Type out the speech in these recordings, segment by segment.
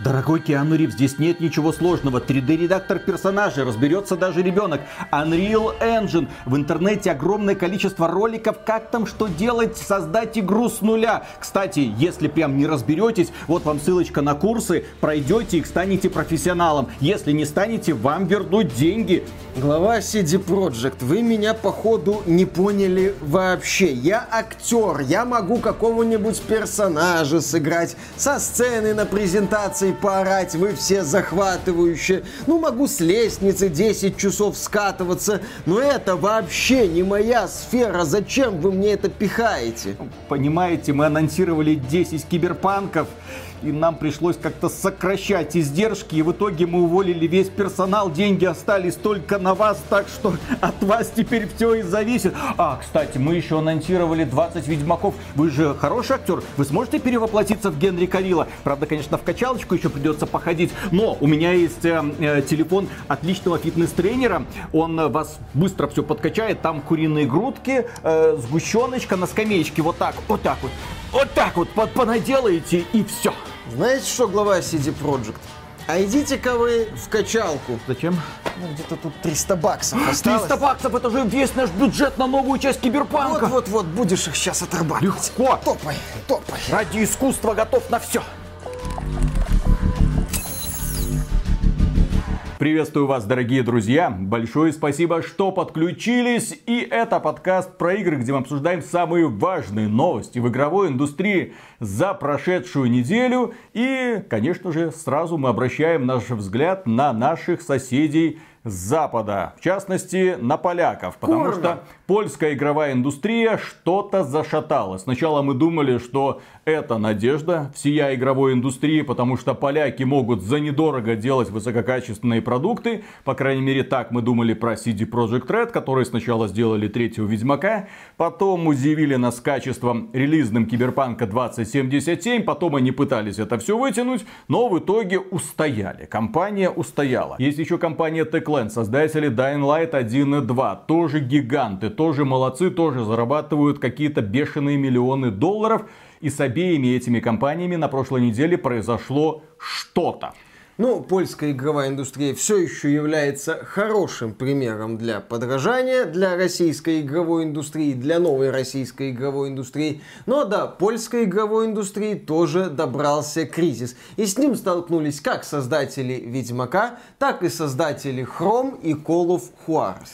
Дорогой Киану Ривз, здесь нет ничего сложного. 3D-редактор персонажей, разберется даже ребенок. Unreal Engine. В интернете огромное количество роликов, как там что делать, создать игру с нуля. Кстати, если прям не разберетесь, вот вам ссылочка на курсы, пройдете и станете профессионалом. Если не станете, вам вернут деньги. Глава CD Projekt, вы меня походу не поняли вообще. Я актер, я могу какого-нибудь персонажа сыграть, со сцены на презентации эмоций поорать, вы все захватывающие. Ну, могу с лестницы 10 часов скатываться, но это вообще не моя сфера. Зачем вы мне это пихаете? Понимаете, мы анонсировали 10 киберпанков, и нам пришлось как-то сокращать издержки, и в итоге мы уволили весь персонал, деньги остались только на вас, так что от вас теперь все и зависит. А, кстати, мы еще анонсировали 20 Ведьмаков. Вы же хороший актер, вы сможете перевоплотиться в Генри Карила? Правда, конечно, в качалочку еще придется походить, но у меня есть э, э, телефон отличного фитнес-тренера, он вас быстро все подкачает, там куриные грудки, э, сгущеночка на скамеечке, вот так, вот так вот, вот так вот понаделаете и все. Знаете что, глава CD Projekt? А идите-ка вы в качалку. Зачем? Ну, где-то тут 300 баксов осталось. 300 баксов, это же весь наш бюджет на новую часть Киберпанка. Вот-вот-вот, будешь их сейчас отрабатывать. Легко. Топай, топай. Ради искусства готов на все. Приветствую вас, дорогие друзья. Большое спасибо, что подключились. И это подкаст про игры, где мы обсуждаем самые важные новости в игровой индустрии за прошедшую неделю. И, конечно же, сразу мы обращаем наш взгляд на наших соседей с Запада, в частности на поляков, потому Курва. что польская игровая индустрия что-то зашатала. Сначала мы думали, что это надежда всея игровой индустрии, потому что поляки могут за недорого делать высококачественные продукты. По крайней мере, так мы думали про CD Projekt Red, которые сначала сделали третьего Ведьмака, потом удивили нас качеством релизным Киберпанка 2077, потом они пытались это все вытянуть, но в итоге устояли. Компания устояла. Есть еще компания Techland, создатели Dying Light 1 и 2, тоже гиганты, тоже молодцы, тоже зарабатывают какие-то бешеные миллионы долларов. И с обеими этими компаниями на прошлой неделе произошло что-то. Ну, польская игровая индустрия все еще является хорошим примером для подражания для российской игровой индустрии, для новой российской игровой индустрии. Но да, польской игровой индустрии тоже добрался кризис. И с ним столкнулись как создатели Ведьмака, так и создатели Chrome и Call of Juarez.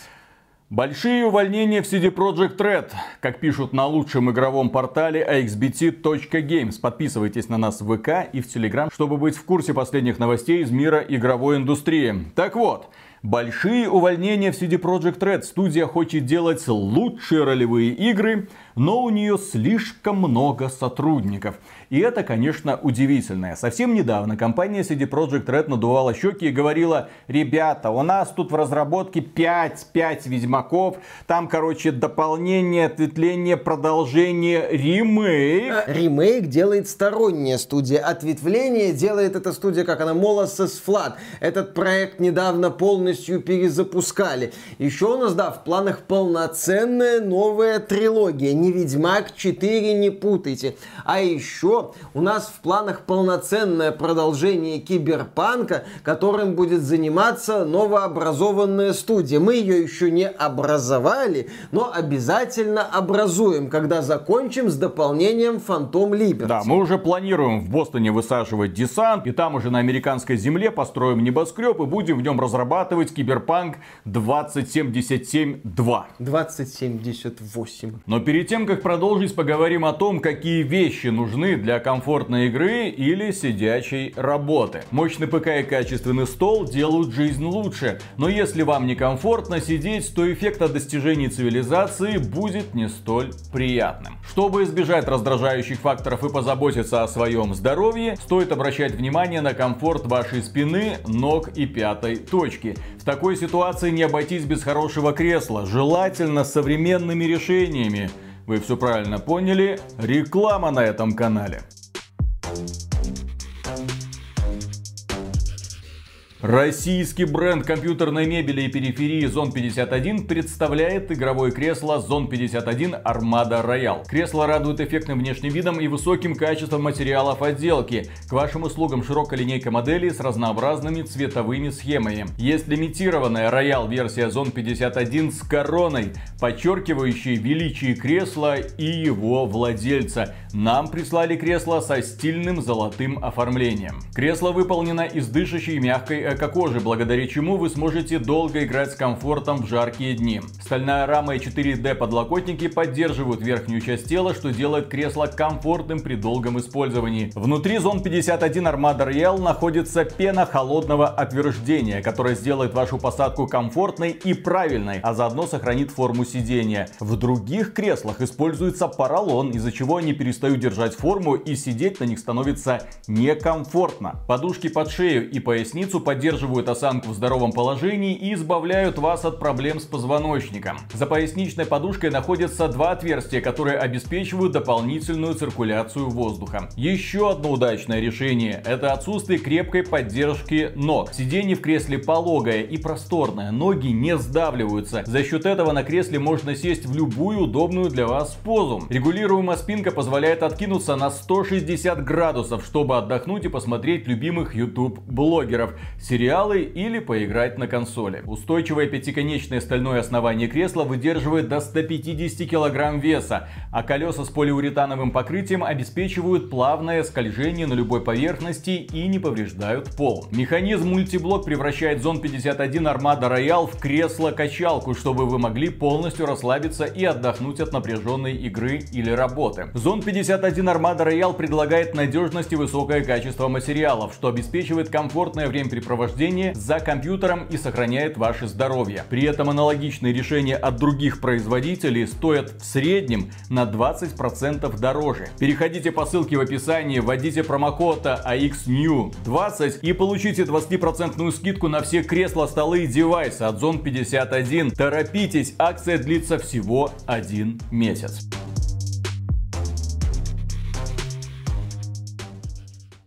Большие увольнения в CD Projekt Red, как пишут на лучшем игровом портале axbt.games. Подписывайтесь на нас в ВК и в Телеграм, чтобы быть в курсе последних новостей из мира игровой индустрии. Так вот, большие увольнения в CD Projekt Red. Студия хочет делать лучшие ролевые игры, но у нее слишком много сотрудников. И это, конечно, удивительно. Совсем недавно компания CD Projekt Red надувала щеки и говорила, ребята, у нас тут в разработке 5, 5 Ведьмаков, там, короче, дополнение, ответвление, продолжение, ремейк. А, ремейк делает сторонняя студия, ответвление делает эта студия, как она, Molasses Flood. Этот проект недавно полностью перезапускали. Еще у нас, да, в планах полноценная новая трилогия. Не Ведьмак 4, не путайте. А еще у нас в планах полноценное продолжение киберпанка, которым будет заниматься новообразованная студия. Мы ее еще не образовали, но обязательно образуем, когда закончим с дополнением Фантом Liberty. Да, мы уже планируем в Бостоне высаживать десант, и там уже на американской земле построим небоскреб и будем в нем разрабатывать киберпанк 2077-2. 2078. Но перед тем, как продолжить, поговорим о том, какие вещи нужны для комфортной игры или сидячей работы. Мощный ПК и качественный стол делают жизнь лучше, но если вам некомфортно сидеть, то эффект от достижений цивилизации будет не столь приятным. Чтобы избежать раздражающих факторов и позаботиться о своем здоровье, стоит обращать внимание на комфорт вашей спины, ног и пятой точки. В такой ситуации не обойтись без хорошего кресла, желательно с современными решениями. Вы все правильно поняли, реклама на этом канале. Российский бренд компьютерной мебели и периферии Zone 51 представляет игровое кресло Zone 51 Armada Royal. Кресло радует эффектным внешним видом и высоким качеством материалов отделки. К вашим услугам широкая линейка моделей с разнообразными цветовыми схемами. Есть лимитированная Royal версия Zone 51 с короной, подчеркивающей величие кресла и его владельца. Нам прислали кресло со стильным золотым оформлением. Кресло выполнено из дышащей мягкой эко-кожи, благодаря чему вы сможете долго играть с комфортом в жаркие дни. Стальная рама и 4D подлокотники поддерживают верхнюю часть тела, что делает кресло комфортным при долгом использовании. Внутри Zone 51 Armada Real находится пена холодного отверждения, которая сделает вашу посадку комфортной и правильной, а заодно сохранит форму сидения. В других креслах используется поролон, из-за чего они перестают держать форму и сидеть на них становится некомфортно. Подушки под шею и поясницу поддерживают поддерживают осанку в здоровом положении и избавляют вас от проблем с позвоночником. За поясничной подушкой находятся два отверстия, которые обеспечивают дополнительную циркуляцию воздуха. Еще одно удачное решение – это отсутствие крепкой поддержки ног. Сиденье в кресле пологое и просторное, ноги не сдавливаются. За счет этого на кресле можно сесть в любую удобную для вас позу. Регулируемая спинка позволяет откинуться на 160 градусов, чтобы отдохнуть и посмотреть любимых YouTube блогеров сериалы или поиграть на консоли. Устойчивое пятиконечное стальное основание кресла выдерживает до 150 кг веса, а колеса с полиуретановым покрытием обеспечивают плавное скольжение на любой поверхности и не повреждают пол. Механизм мультиблок превращает Zone 51 Armada Royal в кресло-качалку, чтобы вы могли полностью расслабиться и отдохнуть от напряженной игры или работы. Zone 51 Armada Royal предлагает надежность и высокое качество материалов, что обеспечивает комфортное времяпрепровождение сопровождение за компьютером и сохраняет ваше здоровье. При этом аналогичные решения от других производителей стоят в среднем на 20% дороже. Переходите по ссылке в описании, вводите промокод AXNEW20 и получите 20% скидку на все кресла, столы и девайсы от Zone 51. Торопитесь, акция длится всего один месяц.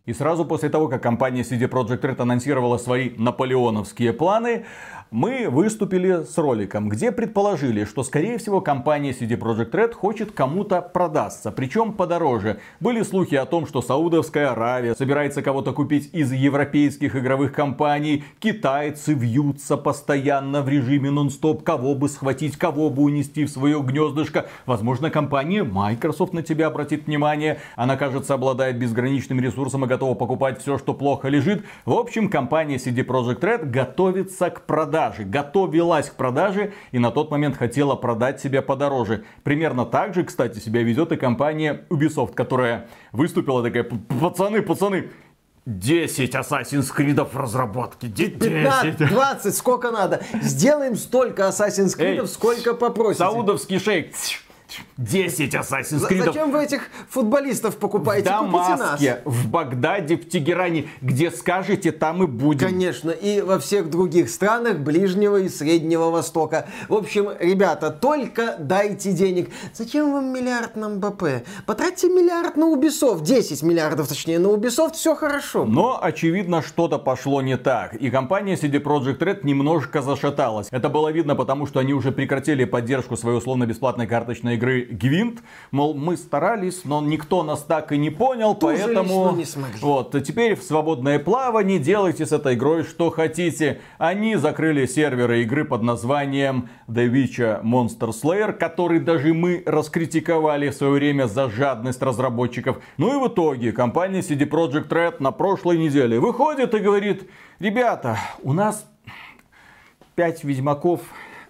И сразу после того, как компания CD Projekt Red анонсировала свои наполеоновские планы, мы выступили с роликом, где предположили, что скорее всего компания CD Projekt Red хочет кому-то продаться, причем подороже. Были слухи о том, что Саудовская Аравия собирается кого-то купить из европейских игровых компаний, китайцы вьются постоянно в режиме нон-стоп, кого бы схватить, кого бы унести в свое гнездышко. Возможно, компания Microsoft на тебя обратит внимание, она, кажется, обладает безграничным ресурсом и готова покупать все, что плохо лежит. В общем, компания CD Projekt Red готовится к продаже продаже, готовилась к продаже и на тот момент хотела продать себя подороже. Примерно так же, кстати, себя ведет и компания Ubisoft, которая выступила такая, пацаны, пацаны, 10 Assassin's Creed в разработке. 10. 15, 20, сколько надо. Сделаем столько Assassin's Creed, сколько попросите. Саудовский шейк. 10 Assassin's Creed. Зачем вы этих футболистов покупаете? В Дамаске, в Багдаде, в Тегеране. Где скажете, там и будем. Конечно. И во всех других странах Ближнего и Среднего Востока. В общем, ребята, только дайте денег. Зачем вам миллиард на МБП? Потратьте миллиард на Ubisoft. 10 миллиардов, точнее, на Ubisoft. Все хорошо. Но, очевидно, что-то пошло не так. И компания CD Projekt Red немножко зашаталась. Это было видно, потому что они уже прекратили поддержку своей условно-бесплатной карточной игры Гвинт. Мол, мы старались, но никто нас так и не понял, Тоже поэтому... не смогли. Вот, теперь в свободное плавание делайте с этой игрой что хотите. Они закрыли серверы игры под названием The Witcher Monster Slayer, который даже мы раскритиковали в свое время за жадность разработчиков. Ну и в итоге компания CD Projekt Red на прошлой неделе выходит и говорит, ребята, у нас 5 Ведьмаков,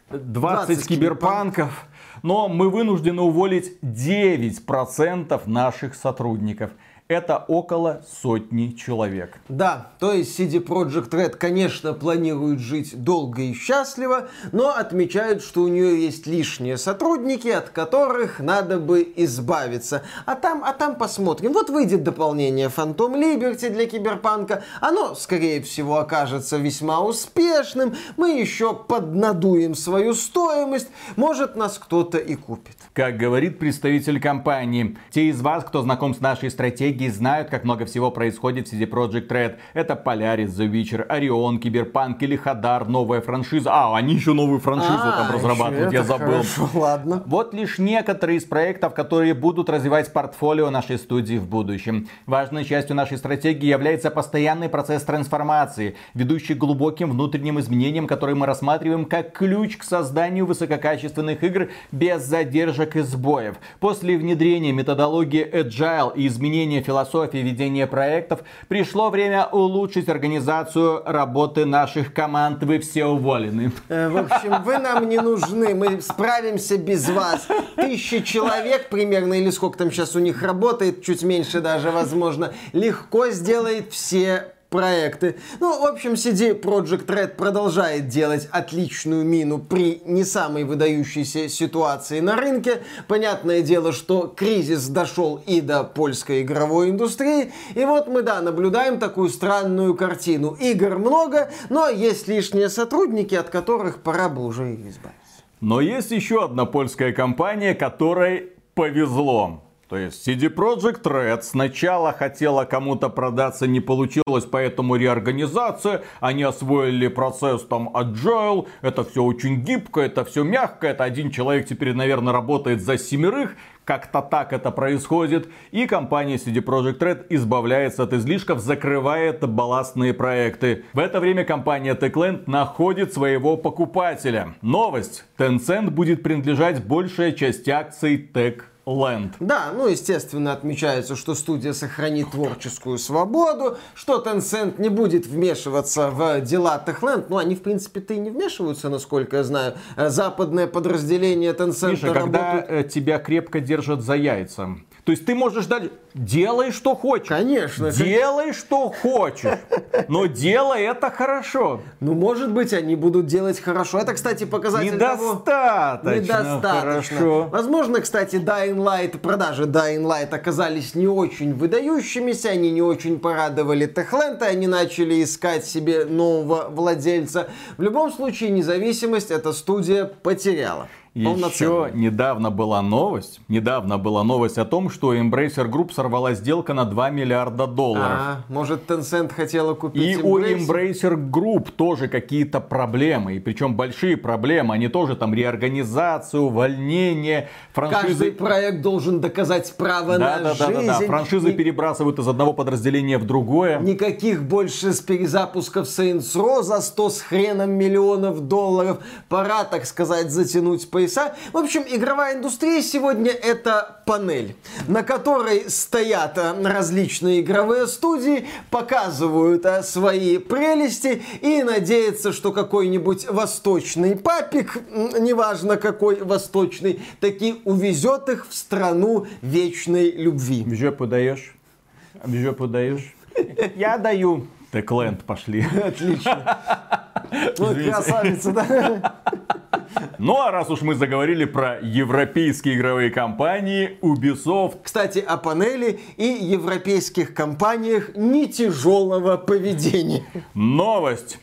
20, 20 киберпанков, но мы вынуждены уволить 9% наших сотрудников это около сотни человек. Да, то есть CD Projekt Red, конечно, планирует жить долго и счастливо, но отмечают, что у нее есть лишние сотрудники, от которых надо бы избавиться. А там, а там посмотрим. Вот выйдет дополнение Phantom Liberty для Киберпанка. Оно, скорее всего, окажется весьма успешным. Мы еще поднадуем свою стоимость. Может, нас кто-то и купит. Как говорит представитель компании, те из вас, кто знаком с нашей стратегией, стратегии знают, как много всего происходит в CD Project Red. Это Polaris, The Witcher, Орион, Киберпанк или Хадар, новая франшиза. А, они еще новую франшизу а, там разрабатывают, я забыл. Хорошо, ладно. Вот лишь некоторые из проектов, которые будут развивать портфолио нашей студии в будущем. Важной частью нашей стратегии является постоянный процесс трансформации, ведущий к глубоким внутренним изменениям, которые мы рассматриваем как ключ к созданию высококачественных игр без задержек и сбоев. После внедрения методологии Agile и изменения философии ведения проектов пришло время улучшить организацию работы наших команд. Вы все уволены. Э, в общем, вы нам не нужны, мы справимся без вас. Тысячи человек примерно, или сколько там сейчас у них работает, чуть меньше даже, возможно, легко сделает все проекты. Ну, в общем, CD Project Red продолжает делать отличную мину при не самой выдающейся ситуации на рынке. Понятное дело, что кризис дошел и до польской игровой индустрии. И вот мы, да, наблюдаем такую странную картину. Игр много, но есть лишние сотрудники, от которых пора бы уже избавиться. Но есть еще одна польская компания, которой повезло. То есть CD Projekt Red сначала хотела кому-то продаться, не получилось, поэтому реорганизация. Они освоили процесс там agile, это все очень гибко, это все мягко, это один человек теперь, наверное, работает за семерых. Как-то так это происходит. И компания CD Projekt Red избавляется от излишков, закрывает балластные проекты. В это время компания Techland находит своего покупателя. Новость. Tencent будет принадлежать большая часть акций Tech Land. Да, ну, естественно, отмечается, что студия сохранит творческую свободу, что Tencent не будет вмешиваться в дела Techland. Ну, они, в принципе-то и не вмешиваются, насколько я знаю. Западное подразделение Tencent Миша, работают... когда э, тебя крепко держат за яйца, то есть ты можешь дать... Делай, что хочешь. Конечно. Делай, что хочешь. Но делай это хорошо. Ну, может быть, они будут делать хорошо. Это, кстати, показатель Недостаточно того... Недостаточно. Хорошо. Возможно, кстати, Dying Light, продажи Dying Light оказались не очень выдающимися. Они не очень порадовали Techland. И они начали искать себе нового владельца. В любом случае, независимость эта студия потеряла. Еще недавно была новость, недавно была новость о том, что Embracer Group сорвала сделка на 2 миллиарда долларов. А, может Tencent хотела купить И Embracer? у Embracer Group тоже какие-то проблемы, и причем большие проблемы, они тоже там реорганизацию, увольнение, франшизы... Каждый проект должен доказать право да, на да, жизнь. Да, да, да, франшизы Ни... перебрасывают из одного подразделения в другое. Никаких больше с перезапусков Saints Row за 100 с хреном миллионов долларов. Пора, так сказать, затянуть по пояса. В общем, игровая индустрия сегодня это панель, на которой стоят э, различные игровые студии, показывают э, свои прелести и надеются, что какой-нибудь восточный папик, неважно какой восточный, таки увезет их в страну вечной любви. В жопу даешь? В жопу даешь? Я даю. Тэкленд пошли. Отлично. Вот красавица, да? Ну а раз уж мы заговорили про европейские игровые компании, Ubisoft... Кстати, о панели и европейских компаниях не тяжелого поведения. Новость.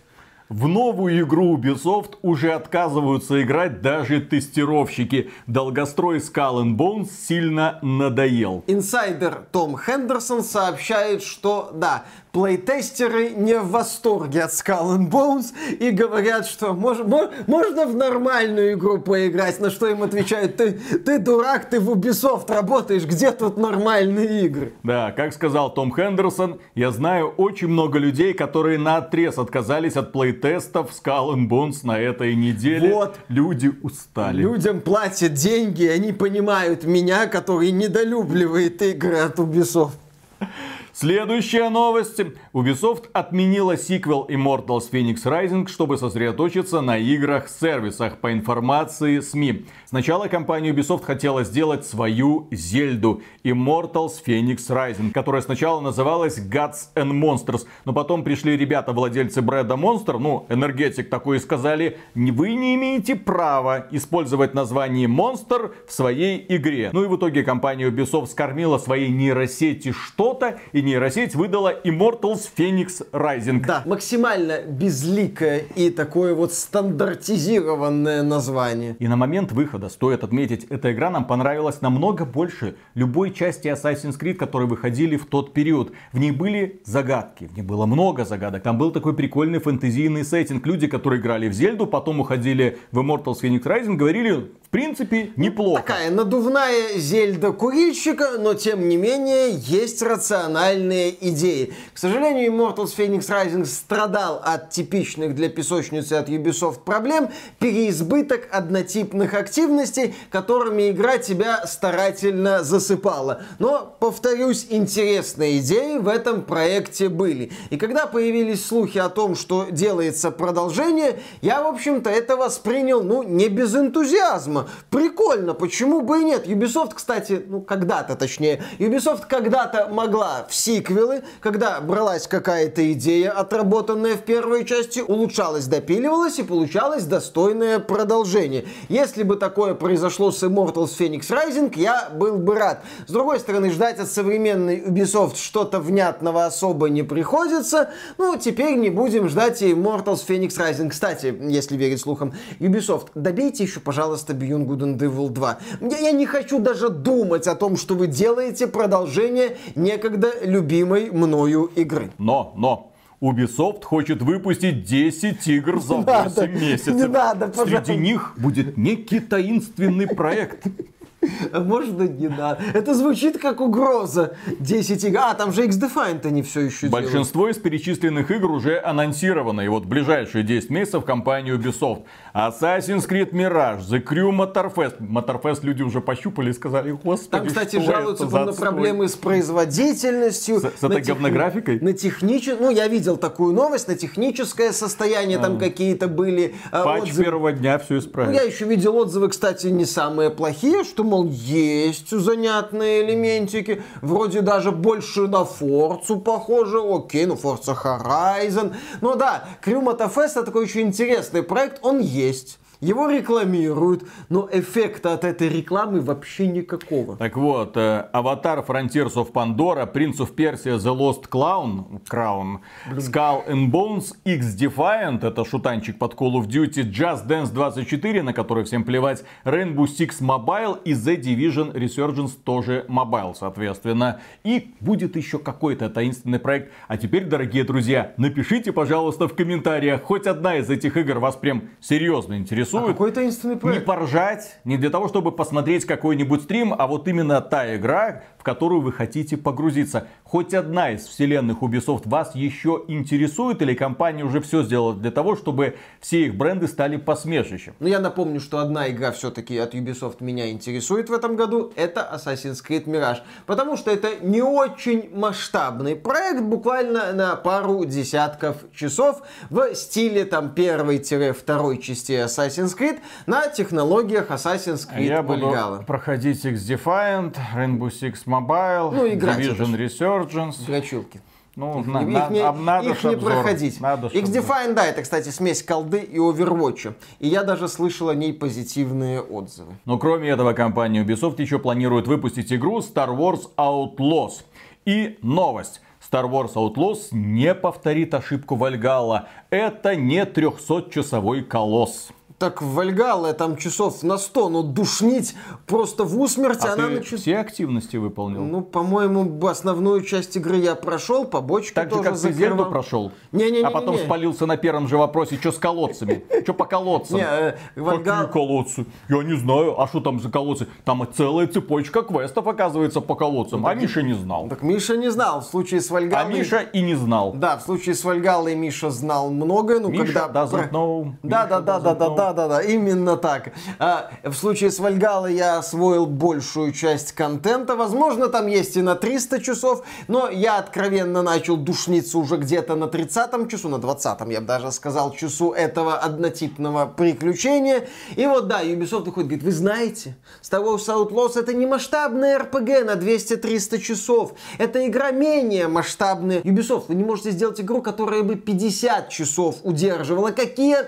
В новую игру Ubisoft уже отказываются играть даже тестировщики. Долгострой Skull and Bones сильно надоел. Инсайдер Том Хендерсон сообщает, что да, плейтестеры не в восторге от Skull and Bones и говорят, что мож, мож, можно в нормальную игру поиграть, на что им отвечают, ты, ты дурак, ты в Ubisoft работаешь, где тут нормальные игры? Да, как сказал Том Хендерсон, я знаю очень много людей, которые на отрез отказались от плейтестов Skull and Bones на этой неделе. Вот. Люди устали. Людям платят деньги, они понимают меня, который недолюбливает игры от Ubisoft. Следующая новость. Ubisoft отменила сиквел Immortals Phoenix Rising, чтобы сосредоточиться на играх-сервисах по информации СМИ. Сначала компания Ubisoft хотела сделать свою Зельду Immortals Phoenix Rising, которая сначала называлась Gods and Monsters, но потом пришли ребята, владельцы бреда Monster, ну, энергетик такой, и сказали, вы не имеете права использовать название Monster в своей игре. Ну и в итоге компания Ubisoft скормила своей нейросети что-то и не нейросеть выдала Immortals Phoenix Rising. Да, максимально безликое и такое вот стандартизированное название. И на момент выхода, стоит отметить, эта игра нам понравилась намного больше любой части Assassin's Creed, которые выходили в тот период. В ней были загадки, в ней было много загадок. Там был такой прикольный фэнтезийный сеттинг. Люди, которые играли в Зельду, потом уходили в Immortals Phoenix Rising, говорили, в принципе, неплохо. Такая надувная зельда курильщика, но тем не менее есть рациональные идеи. К сожалению, Immortals Phoenix Rising страдал от типичных для песочницы от Ubisoft проблем, переизбыток однотипных активностей, которыми игра тебя старательно засыпала. Но, повторюсь, интересные идеи в этом проекте были. И когда появились слухи о том, что делается продолжение, я, в общем-то, это воспринял, ну, не без энтузиазма фильма. Прикольно, почему бы и нет? Ubisoft, кстати, ну когда-то точнее, Ubisoft когда-то могла в сиквелы, когда бралась какая-то идея, отработанная в первой части, улучшалась, допиливалась и получалось достойное продолжение. Если бы такое произошло с Immortals Phoenix Rising, я был бы рад. С другой стороны, ждать от современной Ubisoft что-то внятного особо не приходится. Ну, теперь не будем ждать и Immortals Phoenix Rising. Кстати, если верить слухам, Ubisoft, добейте еще, пожалуйста, Beyond Good and Evil 2. Я, я не хочу даже думать о том, что вы делаете продолжение некогда любимой мною игры. Но, но, Ubisoft хочет выпустить 10 игр за 8 надо, месяцев. Не надо, пожалуйста. Среди них будет некий таинственный проект. Можно не надо? Это звучит как угроза. 10 игр. А, там же X-Defiant они все еще Большинство делают. из перечисленных игр уже анонсировано. И вот в ближайшие 10 месяцев компания Ubisoft. Assassin's Creed Mirage, The Crew Motorfest. Motorfest люди уже пощупали и сказали, господи, Там, кстати, жалуются на проблемы с производительностью. С, с этой тех... говнографикой? На техническое... Ну, я видел такую новость. На техническое состояние а. там какие-то были а, Патч отзывы. первого дня все исправили. Ну, я еще видел отзывы, кстати, не самые плохие, что мол, есть занятные элементики, вроде даже больше на Форцу похоже, окей, ну Forza Horizon. Ну да, Crew Motorfest это такой очень интересный проект, он есть есть его рекламируют, но эффекта от этой рекламы вообще никакого. Так вот, э, Аватар Frontiers of Pandora, Prince of Persia The Lost Clown, Crown, Skull and Bones, X Defiant, это шутанчик под Call of Duty, Just Dance 24, на который всем плевать, Rainbow Six Mobile и The Division Resurgence тоже Mobile, соответственно. И будет еще какой-то таинственный проект. А теперь, дорогие друзья, напишите, пожалуйста, в комментариях, хоть одна из этих игр вас прям серьезно интересует интересует. А какой таинственный проект? Не поржать, не для того, чтобы посмотреть какой-нибудь стрим, а вот именно та игра, в которую вы хотите погрузиться. Хоть одна из вселенных Ubisoft вас еще интересует или компания уже все сделала для того, чтобы все их бренды стали посмешищем? Ну, я напомню, что одна игра все-таки от Ubisoft меня интересует в этом году. Это Assassin's Creed Mirage. Потому что это не очень масштабный проект, буквально на пару десятков часов в стиле там первой-второй части Assassin's Creed на технологиях Assassin's Creed Я буду проходить X-Defiant, Rainbow Six Mobile, ну, Division Resurgence. Дрочилки. Ну, их, на, их, на, не, надо их не проходить. Надо, X-Define, да, это, кстати, смесь колды и Overwatch. И я даже слышал о ней позитивные отзывы. Но кроме этого, компания Ubisoft еще планирует выпустить игру Star Wars Outlaws. И новость. Star Wars Outlaws не повторит ошибку Вальгалла. Это не 300-часовой колосс. Так Вальгалла там часов на 100, но душнить просто в усмерть а она ты начинает... все активности выполнил? Ну, по-моему, основную часть игры я прошел, побочку так тоже же, как закрывал. Зельду прошел? Не-не-не. А потом не, спалился на первом же вопросе, что с колодцами? Что по колодцам? Не, э, Вальгал... Какие колодцы? Я не знаю. А что там за колодцы? Там целая цепочка квестов, оказывается, по колодцам. А Миша не знал. Так Миша не знал. В случае с Вальгаллой... А Миша и не знал. Да, в случае с Вальгаллой Миша знал многое. Ну, когда... doesn't know. Да, да, да, да, да, да, да, да, именно так. А, в случае с Вальгалой я освоил большую часть контента. Возможно, там есть и на 300 часов, но я откровенно начал душниться уже где-то на 30-м часу, на 20-м, я бы даже сказал, часу этого однотипного приключения. И вот да, Ubisoft выходит, говорит, вы знаете, Star Wars Outlaws это не масштабная RPG на 200-300 часов. Это игра менее масштабная. Ubisoft, вы не можете сделать игру, которая бы 50 часов удерживала. Какие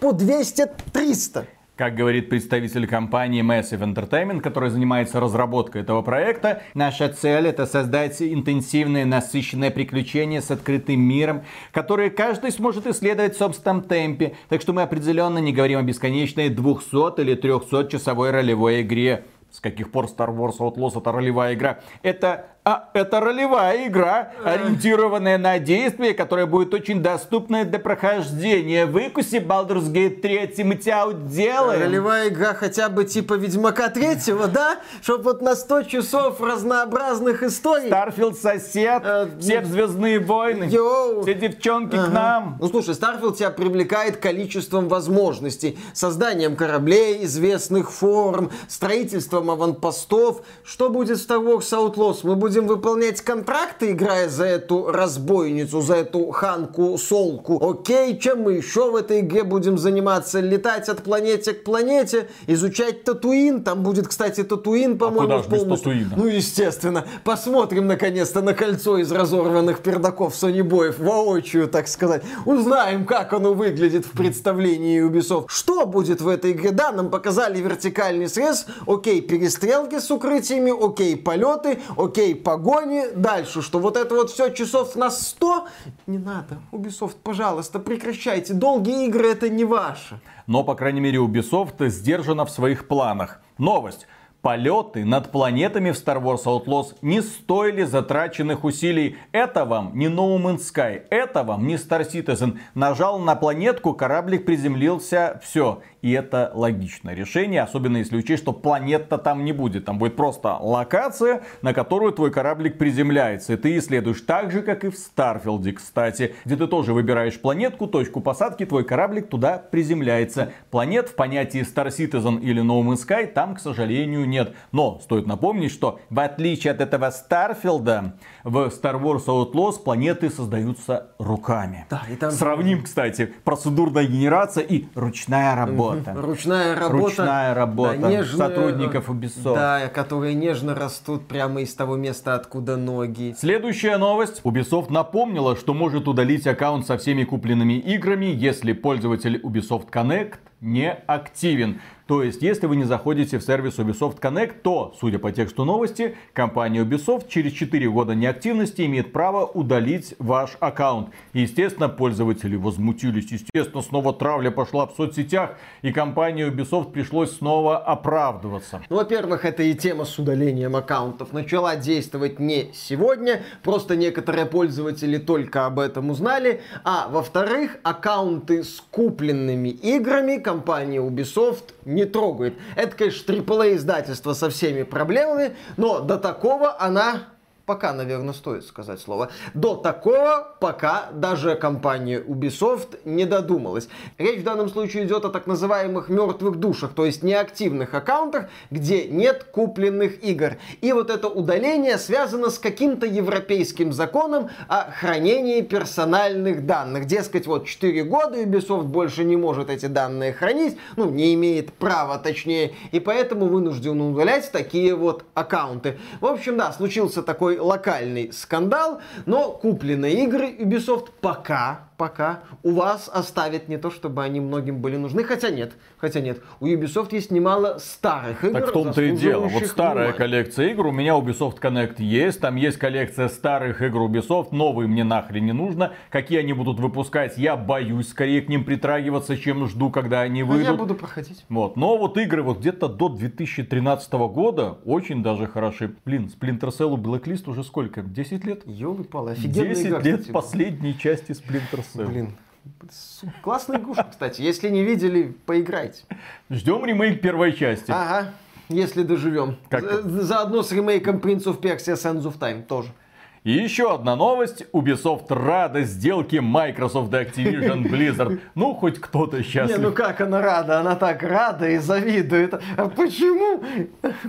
по 200-300. Как говорит представитель компании Massive Entertainment, которая занимается разработкой этого проекта, наша цель это создать интенсивные, насыщенные приключения с открытым миром, которые каждый сможет исследовать в собственном темпе. Так что мы определенно не говорим о бесконечной 200 или 300 часовой ролевой игре. С каких пор Star Wars Outlaws это ролевая игра? Это а это ролевая игра, ориентированная на действие, которая будет очень доступная для прохождения. Выкуси Baldur's Gate 3, мы тебя уделаем. Ролевая игра хотя бы типа Ведьмака третьего, да? Чтоб вот на 100 часов разнообразных историй. Starfield сосед, э, все Звездные войны, йоу. все девчонки ага. к нам. Ну слушай, Starfield тебя привлекает количеством возможностей. Созданием кораблей, известных форм, строительством аванпостов. Что будет в Star Wars Outlaws? Мы будем будем выполнять контракты, играя за эту разбойницу, за эту ханку Солку. Окей, чем мы еще в этой игре будем заниматься? Летать от планеты к планете, изучать Татуин. Там будет, кстати, Татуин, а по-моему, а куда полностью. Без Ну, естественно. Посмотрим, наконец-то, на кольцо из разорванных пердаков Sony Боев воочию, так сказать. Узнаем, как оно выглядит в представлении Ubisoft. Что будет в этой игре? Да, нам показали вертикальный срез. Окей, перестрелки с укрытиями. Окей, полеты. Окей, погони. Дальше, что вот это вот все часов на 100. Не надо. Ubisoft, пожалуйста, прекращайте. Долгие игры это не ваше. Но, по крайней мере, Ubisoft сдержана в своих планах. Новость. Полеты над планетами в Star Wars Outlaws не стоили затраченных усилий. Это вам не No Man's Sky, это вам не Star Citizen. Нажал на планетку, кораблик приземлился, все. И это логичное решение, особенно если учесть, что планета там не будет. Там будет просто локация, на которую твой кораблик приземляется. И ты исследуешь так же, как и в Старфилде, кстати, где ты тоже выбираешь планетку, точку посадки, твой кораблик туда приземляется. Планет в понятии Star Citizen или No Man's Sky там, к сожалению, нет. Но стоит напомнить, что в отличие от этого Старфилда, в Star Wars Outlaws планеты создаются руками. Да, и там... Сравним, кстати, процедурная генерация и ручная работа работа. Ручная работа. Ручная работа да, нежные, сотрудников Ubisoft. Да, которые нежно растут прямо из того места, откуда ноги. Следующая новость. Ubisoft напомнила, что может удалить аккаунт со всеми купленными играми, если пользователь Ubisoft Connect не активен. То есть, если вы не заходите в сервис Ubisoft Connect, то, судя по тексту новости, компания Ubisoft через 4 года неактивности имеет право удалить ваш аккаунт. Естественно, пользователи возмутились. Естественно, снова травля пошла в соцсетях, и компании Ubisoft пришлось снова оправдываться. Ну, во-первых, это и тема с удалением аккаунтов начала действовать не сегодня, просто некоторые пользователи только об этом узнали. А во-вторых, аккаунты с купленными играми компания Ubisoft не трогает. Это, конечно, AAA издательство со всеми проблемами, но до такого она пока, наверное, стоит сказать слово, до такого пока даже компания Ubisoft не додумалась. Речь в данном случае идет о так называемых мертвых душах, то есть неактивных аккаунтах, где нет купленных игр. И вот это удаление связано с каким-то европейским законом о хранении персональных данных. Дескать, вот 4 года Ubisoft больше не может эти данные хранить, ну, не имеет права, точнее, и поэтому вынужден удалять такие вот аккаунты. В общем, да, случился такой локальный скандал, но купленные игры Ubisoft пока пока у вас оставят не то, чтобы они многим были нужны, хотя нет, хотя нет. У Ubisoft есть немало старых игр. Так в том-то и дело. Вот старая внимания. коллекция игр, у меня Ubisoft Connect есть, там есть коллекция старых игр Ubisoft, новые мне нахрен не нужно. Какие они будут выпускать, я боюсь скорее к ним притрагиваться, чем жду, когда они выйдут. А я буду проходить. Вот. Но вот игры вот где-то до 2013 года очень даже хороши. Блин, Splinter Cell Blacklist уже сколько? 10 лет? Ёлы-палы, офигенная 10 игра, лет последней части Splinter Cell. Блин, классная игрушка, кстати. Если не видели, поиграйте. Ждем ремейк первой части. Ага, если доживем. Как? Заодно с ремейком Prince of Persia Sands of Time тоже. И еще одна новость. Ubisoft рада сделке Microsoft и Activision Blizzard. Ну, хоть кто-то счастлив. Не, ну как она рада? Она так рада и завидует. А почему?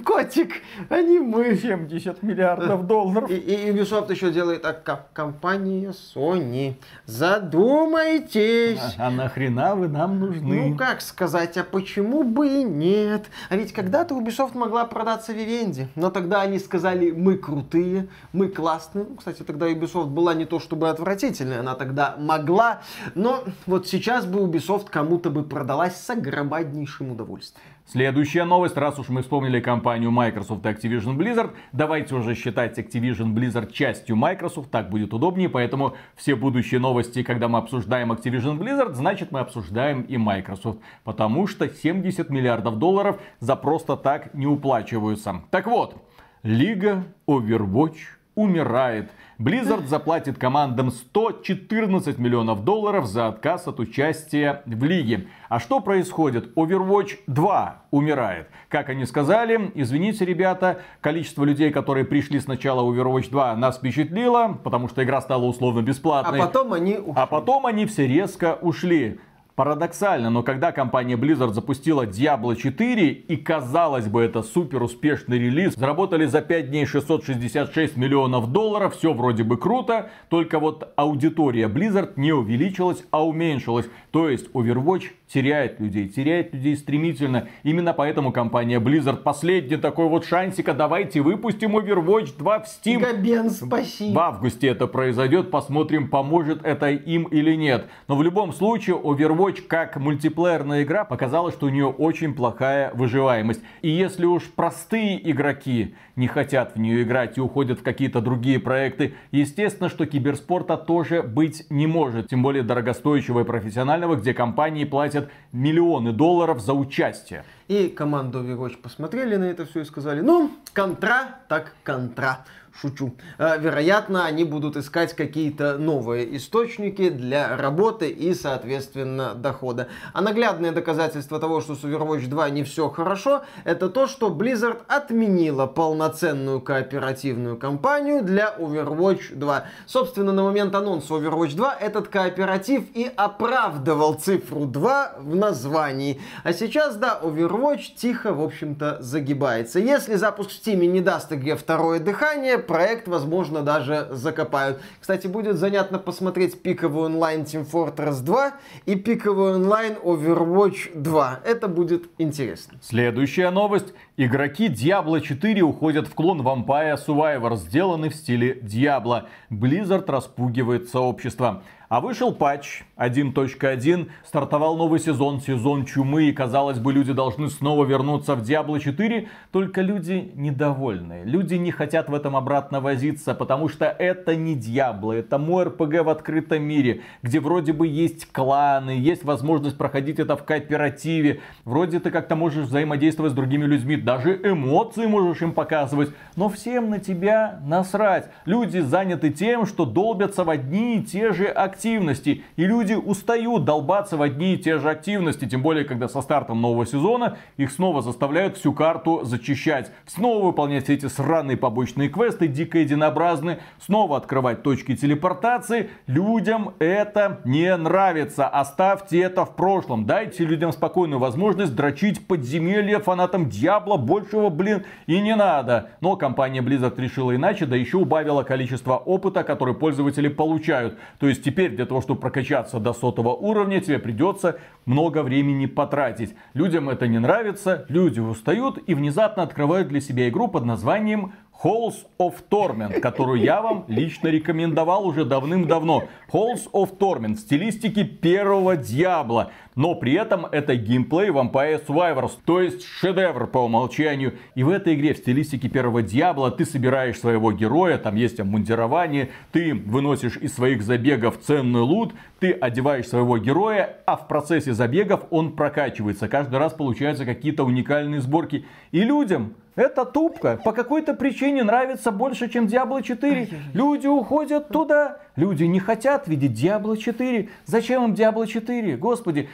Котик, а не мы. 70 миллиардов долларов. И, и Ubisoft еще делает так, как компания Sony. Задумайтесь. А, а нахрена вы нам нужны? Ну, как сказать, а почему бы и нет? А ведь когда-то Ubisoft могла продаться Vivendi. Но тогда они сказали, мы крутые, мы классные кстати, тогда Ubisoft была не то чтобы отвратительная, она тогда могла, но вот сейчас бы Ubisoft кому-то бы продалась с огромнейшим удовольствием. Следующая новость, раз уж мы вспомнили компанию Microsoft и Activision Blizzard, давайте уже считать Activision Blizzard частью Microsoft, так будет удобнее, поэтому все будущие новости, когда мы обсуждаем Activision Blizzard, значит мы обсуждаем и Microsoft, потому что 70 миллиардов долларов за просто так не уплачиваются. Так вот, Лига Overwatch умирает. Blizzard заплатит командам 114 миллионов долларов за отказ от участия в лиге. А что происходит? Overwatch 2 умирает. Как они сказали, извините, ребята, количество людей, которые пришли с начала Overwatch 2, нас впечатлило, потому что игра стала условно бесплатной. А потом они ушли. А потом они все резко ушли. Парадоксально, но когда компания Blizzard запустила Diablo 4, и казалось бы это супер успешный релиз, заработали за 5 дней 666 миллионов долларов, все вроде бы круто, только вот аудитория Blizzard не увеличилась, а уменьшилась. То есть Overwatch теряет людей, теряет людей стремительно. Именно поэтому компания Blizzard последний такой вот шансик, а давайте выпустим Overwatch 2 в Steam. Габен, спасибо. В августе это произойдет, посмотрим, поможет это им или нет. Но в любом случае Overwatch как мультиплеерная игра показала, что у нее очень плохая выживаемость. И если уж простые игроки не хотят в нее играть и уходят в какие-то другие проекты, естественно, что киберспорта тоже быть не может. Тем более дорогостоящего и профессионального, где компании платят миллионы долларов за участие. И команду Overwatch посмотрели на это все и сказали, ну, контра, так контра. Шучу. Э, вероятно, они будут искать какие-то новые источники для работы и, соответственно, дохода. А наглядное доказательство того, что с Overwatch 2 не все хорошо, это то, что Blizzard отменила полноценную кооперативную кампанию для Overwatch 2. Собственно, на момент анонса Overwatch 2 этот кооператив и оправдывал цифру 2 в названии. А сейчас, да, Overwatch тихо, в общем-то, загибается. Если запуск в Steam не даст игре второе дыхание, проект, возможно, даже закопают. Кстати, будет занятно посмотреть пиковый онлайн Team Fortress 2 и пиковый онлайн Overwatch 2. Это будет интересно. Следующая новость. Игроки Diablo 4 уходят в клон Vampire Survivor, сделанный в стиле Diablo. Blizzard распугивает сообщество. А вышел патч 1.1, стартовал новый сезон, сезон чумы, и казалось бы, люди должны снова вернуться в Diablo 4, только люди недовольны. Люди не хотят в этом обратно возиться, потому что это не Diablo, это мой RPG в открытом мире, где вроде бы есть кланы, есть возможность проходить это в кооперативе, вроде ты как-то можешь взаимодействовать с другими людьми, даже эмоции можешь им показывать, но всем на тебя насрать. Люди заняты тем, что долбятся в одни и те же активности. И люди устают долбаться в одни и те же активности. Тем более, когда со стартом нового сезона их снова заставляют всю карту зачищать. Снова выполнять все эти сраные побочные квесты, дико единообразные. Снова открывать точки телепортации. Людям это не нравится. Оставьте это в прошлом. Дайте людям спокойную возможность дрочить подземелья фанатам Дьябла. Большего, блин, и не надо. Но компания Blizzard решила иначе, да еще убавила количество опыта, который пользователи получают. То есть теперь для того, чтобы прокачаться до сотого уровня, тебе придется много времени потратить. Людям это не нравится, люди устают и внезапно открывают для себя игру под названием Halls of Torment, которую я вам лично рекомендовал уже давным-давно. Halls of Torment в стилистике первого Диабла, но при этом это геймплей Vampire Survivors, то есть шедевр по умолчанию. И в этой игре в стилистике первого Диабла ты собираешь своего героя, там есть обмундирование, ты выносишь из своих забегов ценный лут, ты одеваешь своего героя, а в процессе забегов он прокачивается. Каждый раз получаются какие-то уникальные сборки. И людям эта тупка по какой-то причине нравится больше, чем Diablo 4. Люди уходят туда. Люди не хотят видеть Diablo 4. Зачем им Diablo 4? Господи,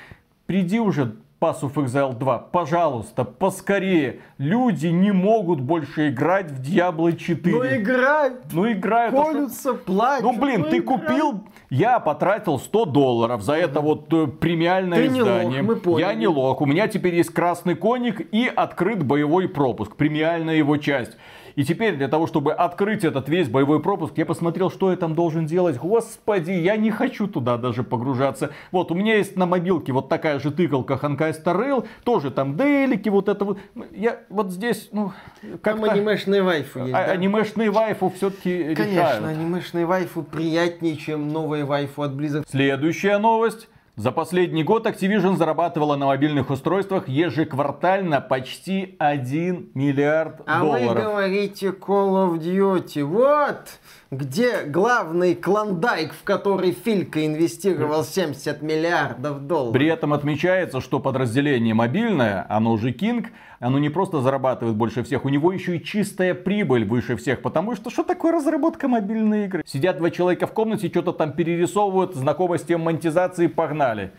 приди уже Pass of Exile 2. Пожалуйста, поскорее. Люди не могут больше играть в Diablo 4. Ну играют. Ну играют. Колются, а плачут. Ну блин, ну, ты играют. купил... Я потратил 100 долларов за это вот э, премиальное ты издание. Не лох, мы поняли. Я не лох. У меня теперь есть красный коник и открыт боевой пропуск. Премиальная его часть. И теперь для того, чтобы открыть этот весь боевой пропуск, я посмотрел, что я там должен делать. Господи, я не хочу туда даже погружаться. Вот, у меня есть на мобилке вот такая же тыкалка Ханкай Star Rail, тоже там делики, вот это вот. Я вот здесь, ну, как Там анимешные вайфу есть, а, да? Анимешные вайфу все-таки Конечно, решают. анимешные вайфу приятнее, чем новые вайфу от Blizzard. Следующая новость. За последний год Activision зарабатывала на мобильных устройствах ежеквартально почти 1 миллиард а долларов. А вы говорите Call of Duty. Вот! Где главный клондайк, в который Филька инвестировал 70 миллиардов долларов. При этом отмечается, что подразделение мобильное, оно же King, оно не просто зарабатывает больше всех, у него еще и чистая прибыль выше всех, потому что что такое разработка мобильной игры? Сидят два человека в комнате, что-то там перерисовывают, знакомо с тем монетизации, погнали.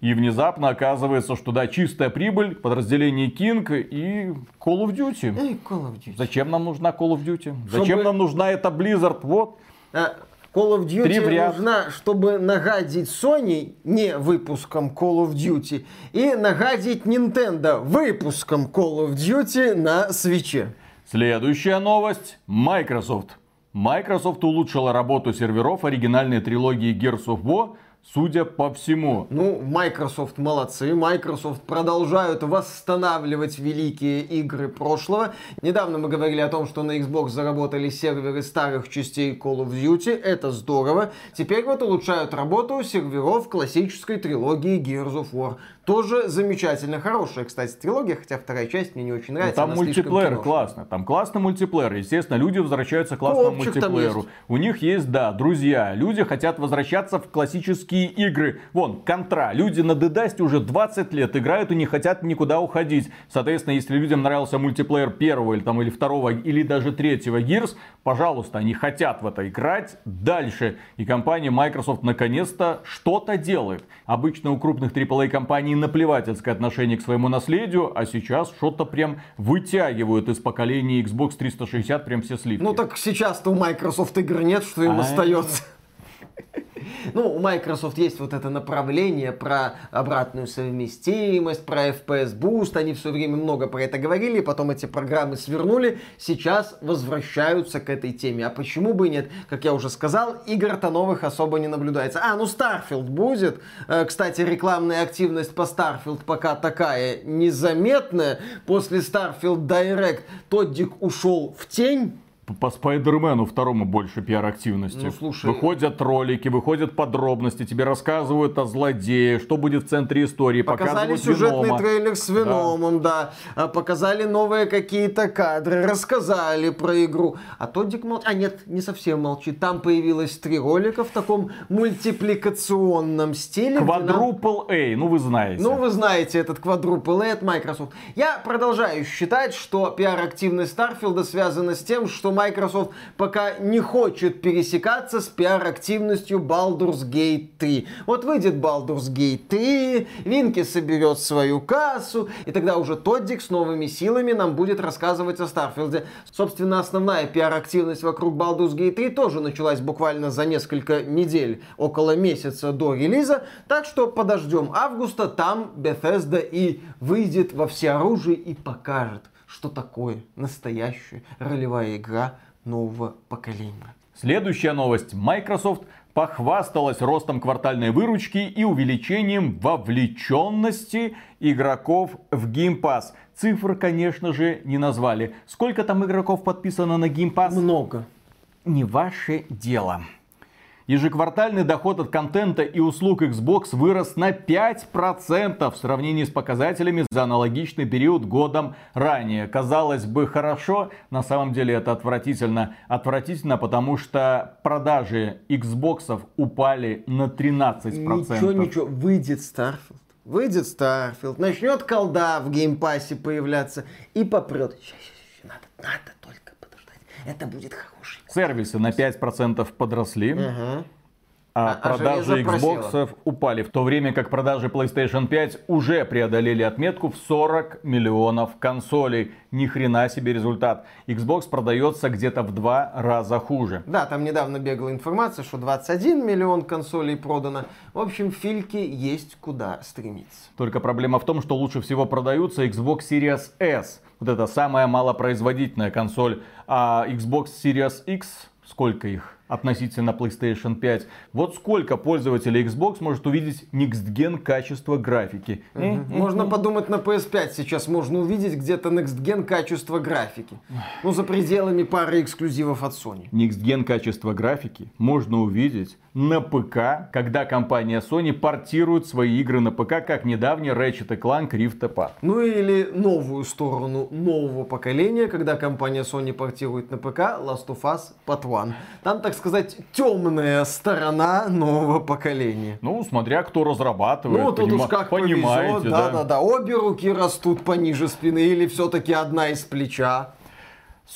И внезапно оказывается, что да, чистая прибыль, подразделение King и Call of Duty. Эй, Call of Duty. Зачем нам нужна Call of Duty? Чтобы... Зачем нам нужна эта Blizzard? Вот. А, Call of Duty нужна, чтобы нагадить Sony не выпуском Call of Duty и нагадить Nintendo выпуском Call of Duty на свече. Следующая новость. Microsoft. Microsoft улучшила работу серверов оригинальной трилогии Gears of War Судя по всему. Ну, Microsoft молодцы. Microsoft продолжают восстанавливать великие игры прошлого. Недавно мы говорили о том, что на Xbox заработали серверы старых частей Call of Duty. Это здорово. Теперь вот улучшают работу серверов классической трилогии Gears of War. Тоже замечательно. Хорошая, кстати, трилогия, хотя вторая часть мне не очень ну, нравится. там мультиплеер классно. Там классный мультиплеер. Естественно, люди возвращаются к классному Копчик мультиплееру. У них есть, да, друзья. Люди хотят возвращаться в классические игры. Вон, Контра. Люди на Дедасте уже 20 лет играют и не хотят никуда уходить. Соответственно, если людям нравился мультиплеер первого или, там, или второго, или даже третьего Gears, пожалуйста, они хотят в это играть дальше. И компания Microsoft наконец-то что-то делает. Обычно у крупных AAA компаний наплевательское отношение к своему наследию, а сейчас что-то прям вытягивают из поколения Xbox 360 прям все сливки. Ну так сейчас-то у Microsoft игр нет, что им а остается. Ну, у Microsoft есть вот это направление про обратную совместимость, про FPS Boost. Они все время много про это говорили, потом эти программы свернули. Сейчас возвращаются к этой теме. А почему бы и нет? Как я уже сказал, игр-то новых особо не наблюдается. А, ну Starfield будет. Э, кстати, рекламная активность по Starfield пока такая незаметная. После Starfield Direct Тоддик ушел в тень по Спайдермену второму больше пиар-активности. Ну, слушай... Выходят ролики, выходят подробности, тебе рассказывают о злодее, что будет в центре истории. Показали сюжетный Венома. трейлер с Веномом, да. да. А, показали новые какие-то кадры, рассказали про игру. А Тоддик молчит. А нет, не совсем молчит. Там появилось три ролика в таком мультипликационном стиле. Квадрупл A, ну вы знаете. Ну вы знаете этот квадрупл A от Microsoft. Я продолжаю считать, что пиар-активность Старфилда связана с тем, что Microsoft пока не хочет пересекаться с пиар-активностью Baldur's Gate 3. Вот выйдет Baldur's Gate 3, Винки соберет свою кассу, и тогда уже Тоддик с новыми силами нам будет рассказывать о Старфилде. Собственно, основная пиар-активность вокруг Baldur's Gate 3 тоже началась буквально за несколько недель, около месяца до релиза, так что подождем августа, там Bethesda и выйдет во всеоружие и покажет, что такое настоящая ролевая игра нового поколения. Следующая новость. Microsoft похвасталась ростом квартальной выручки и увеличением вовлеченности игроков в Game Pass. Цифр, конечно же, не назвали. Сколько там игроков подписано на Game Pass? Много. Не ваше дело. Ежеквартальный доход от контента и услуг Xbox вырос на 5% в сравнении с показателями за аналогичный период годом ранее. Казалось бы, хорошо, на самом деле это отвратительно. Отвратительно, потому что продажи Xbox упали на 13%. Ничего, ничего, выйдет Starfield. Выйдет Starfield, начнет колда в Game Pass е появляться и попрет. Надо, надо только подождать. Это будет хорошо. Сервисы на 5% подросли. Угу. А, а, продажи Xbox упали, в то время как продажи PlayStation 5 уже преодолели отметку в 40 миллионов консолей. Ни хрена себе результат. Xbox продается где-то в два раза хуже. Да, там недавно бегала информация, что 21 миллион консолей продано. В общем, фильки есть куда стремиться. Только проблема в том, что лучше всего продаются Xbox Series S вот эта самая малопроизводительная консоль, а Xbox Series X, сколько их? относительно PlayStation 5. Вот сколько пользователей Xbox может увидеть Next Gen качество графики. Угу. Можно подумать на PS5 сейчас можно увидеть где-то Next Gen качество графики. Ну, за пределами пары эксклюзивов от Sony. Next Gen качество графики можно увидеть на ПК, когда компания Sony портирует свои игры на ПК, как недавний Ratchet Clank Rift Apart. Ну или новую сторону нового поколения, когда компания Sony портирует на ПК Last of Us Part 1. Там, так сказать, темная сторона нового поколения. Ну, смотря кто разрабатывает. Ну, тут уж как понимаете, повезет. Да, да, да. Обе руки растут пониже спины или все-таки одна из плеча.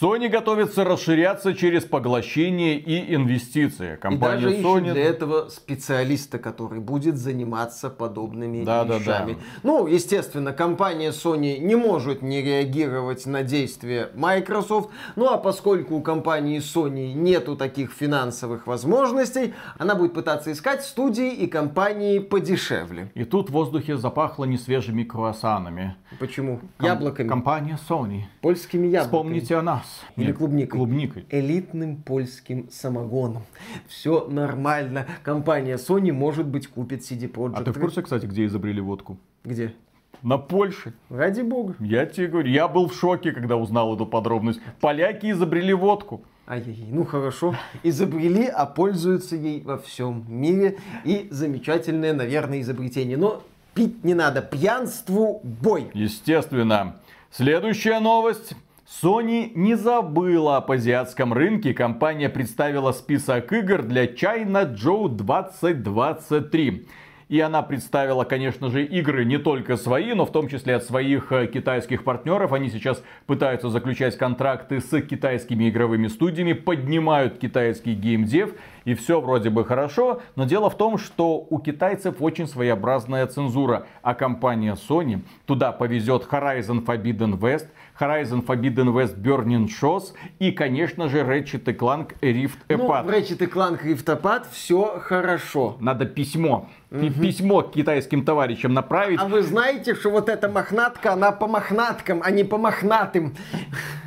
Sony готовится расширяться через поглощение и инвестиции. Компания и даже Sony... для этого специалиста, который будет заниматься подобными да, вещами. Да, да. Ну, естественно, компания Sony не может не реагировать на действия Microsoft. Ну, а поскольку у компании Sony нету таких финансовых возможностей, она будет пытаться искать студии и компании подешевле. И тут в воздухе запахло несвежими круассанами. Почему? Ком- Яблоками. Компания Sony. Польскими яблоками. Вспомните о нас нас. Или Нет, клубникой. Клубникой. Элитным польским самогоном. Все нормально. Компания Sony, может быть, купит CD Projekt. А ты в курсе, кстати, где изобрели водку? Где? На Польше. Ради бога. Я тебе говорю, я был в шоке, когда узнал эту подробность. Поляки изобрели водку. Ай-яй-яй, ну хорошо. Изобрели, а пользуются ей во всем мире. И замечательное, наверное, изобретение. Но пить не надо. Пьянству бой. Естественно. Следующая новость. Sony не забыла об азиатском рынке. Компания представила список игр для China Joe 2023. И она представила, конечно же, игры не только свои, но в том числе от своих э, китайских партнеров. Они сейчас пытаются заключать контракты с китайскими игровыми студиями, поднимают китайский геймдев. И все вроде бы хорошо, но дело в том, что у китайцев очень своеобразная цензура. А компания Sony туда повезет Horizon Forbidden West, Horizon Forbidden West Burning Shores и, конечно же, Ratchet Clank Rift Apart. Ну, Ratchet Clank Rift Apart все хорошо. Надо письмо. Угу. Письмо к китайским товарищам направить. А вы знаете, что вот эта мохнатка, она по мохнаткам, а не по мохнатым.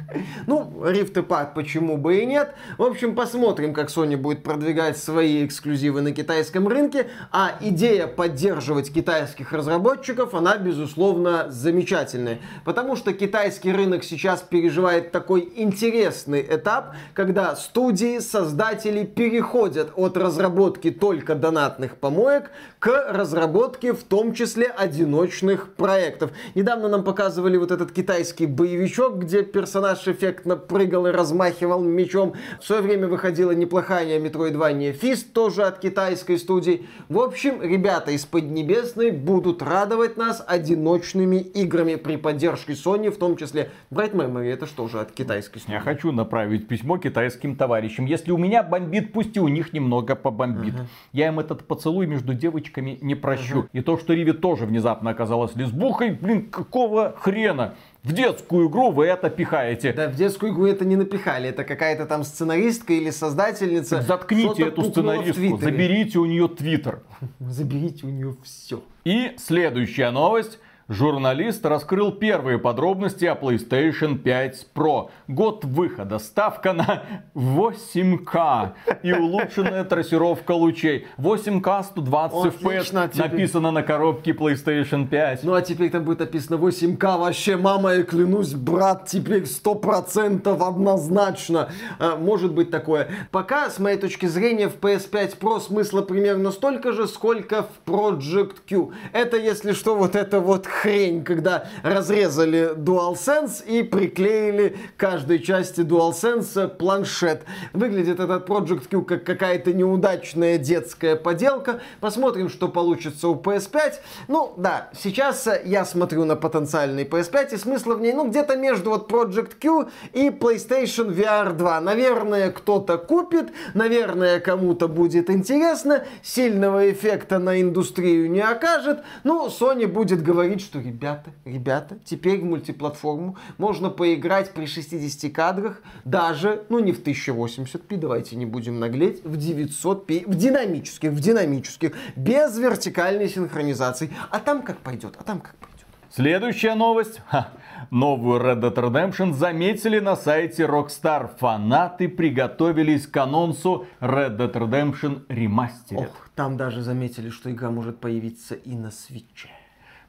Ну, Rift Apart почему бы и нет. В общем, посмотрим, как Sony будет продвигать свои эксклюзивы на китайском рынке. А идея поддерживать китайских разработчиков, она, безусловно, замечательная. Потому что китайский рынок сейчас переживает такой интересный этап, когда студии, создатели переходят от разработки только донатных помоек к разработке в том числе одиночных проектов. Недавно нам показывали вот этот китайский боевичок, где персонаж эффектно прыгал и размахивал мечом. В свое время выходила неплохая Metroidvania Fist, тоже от китайской студии. В общем, ребята из Поднебесной будут радовать нас одиночными играми при поддержке Sony, в том числе Bright Memory, это что же от китайской студии? Я хочу направить письмо китайским товарищам. Если у меня бомбит, пусть и у них немного побомбит. Uh-huh. Я им этот поцелуй между девочками не прощу. Uh-huh. И то, что Риви тоже внезапно оказалась лесбухой, блин, какого хрена? В детскую игру вы это пихаете. Да, в детскую игру это не напихали. Это какая-то там сценаристка или создательница. Так заткните эту сценаристку, заберите у нее твиттер. Заберите у нее все. И следующая новость. Журналист раскрыл первые подробности о PlayStation 5 Pro. Год выхода, ставка на 8К и улучшенная трассировка лучей. 8К 120 FPS написано на коробке PlayStation 5. Ну а теперь там будет написано 8К. Вообще, мама, я клянусь, брат, теперь 100% однозначно. А, может быть такое. Пока, с моей точки зрения, в PS5 Pro смысла примерно столько же, сколько в Project Q. Это, если что, вот это вот хрень, когда разрезали DualSense и приклеили каждой части DualSense планшет. Выглядит этот Project Q как какая-то неудачная детская поделка. Посмотрим, что получится у PS5. Ну, да, сейчас я смотрю на потенциальный PS5, и смысла в ней, ну, где-то между вот Project Q и PlayStation VR 2. Наверное, кто-то купит, наверное, кому-то будет интересно, сильного эффекта на индустрию не окажет, ну, Sony будет говорить, что ребята, ребята, теперь в мультиплатформу можно поиграть при 60 кадрах, даже, ну не в 1080p, давайте не будем наглеть, в 900p, в динамических, в динамических, без вертикальной синхронизации. А там как пойдет, а там как пойдет. Следующая новость. Ха. Новую Red Dead Redemption заметили на сайте Rockstar. Фанаты приготовились к анонсу Red Dead Redemption Remastered. Ох, там даже заметили, что игра может появиться и на свече.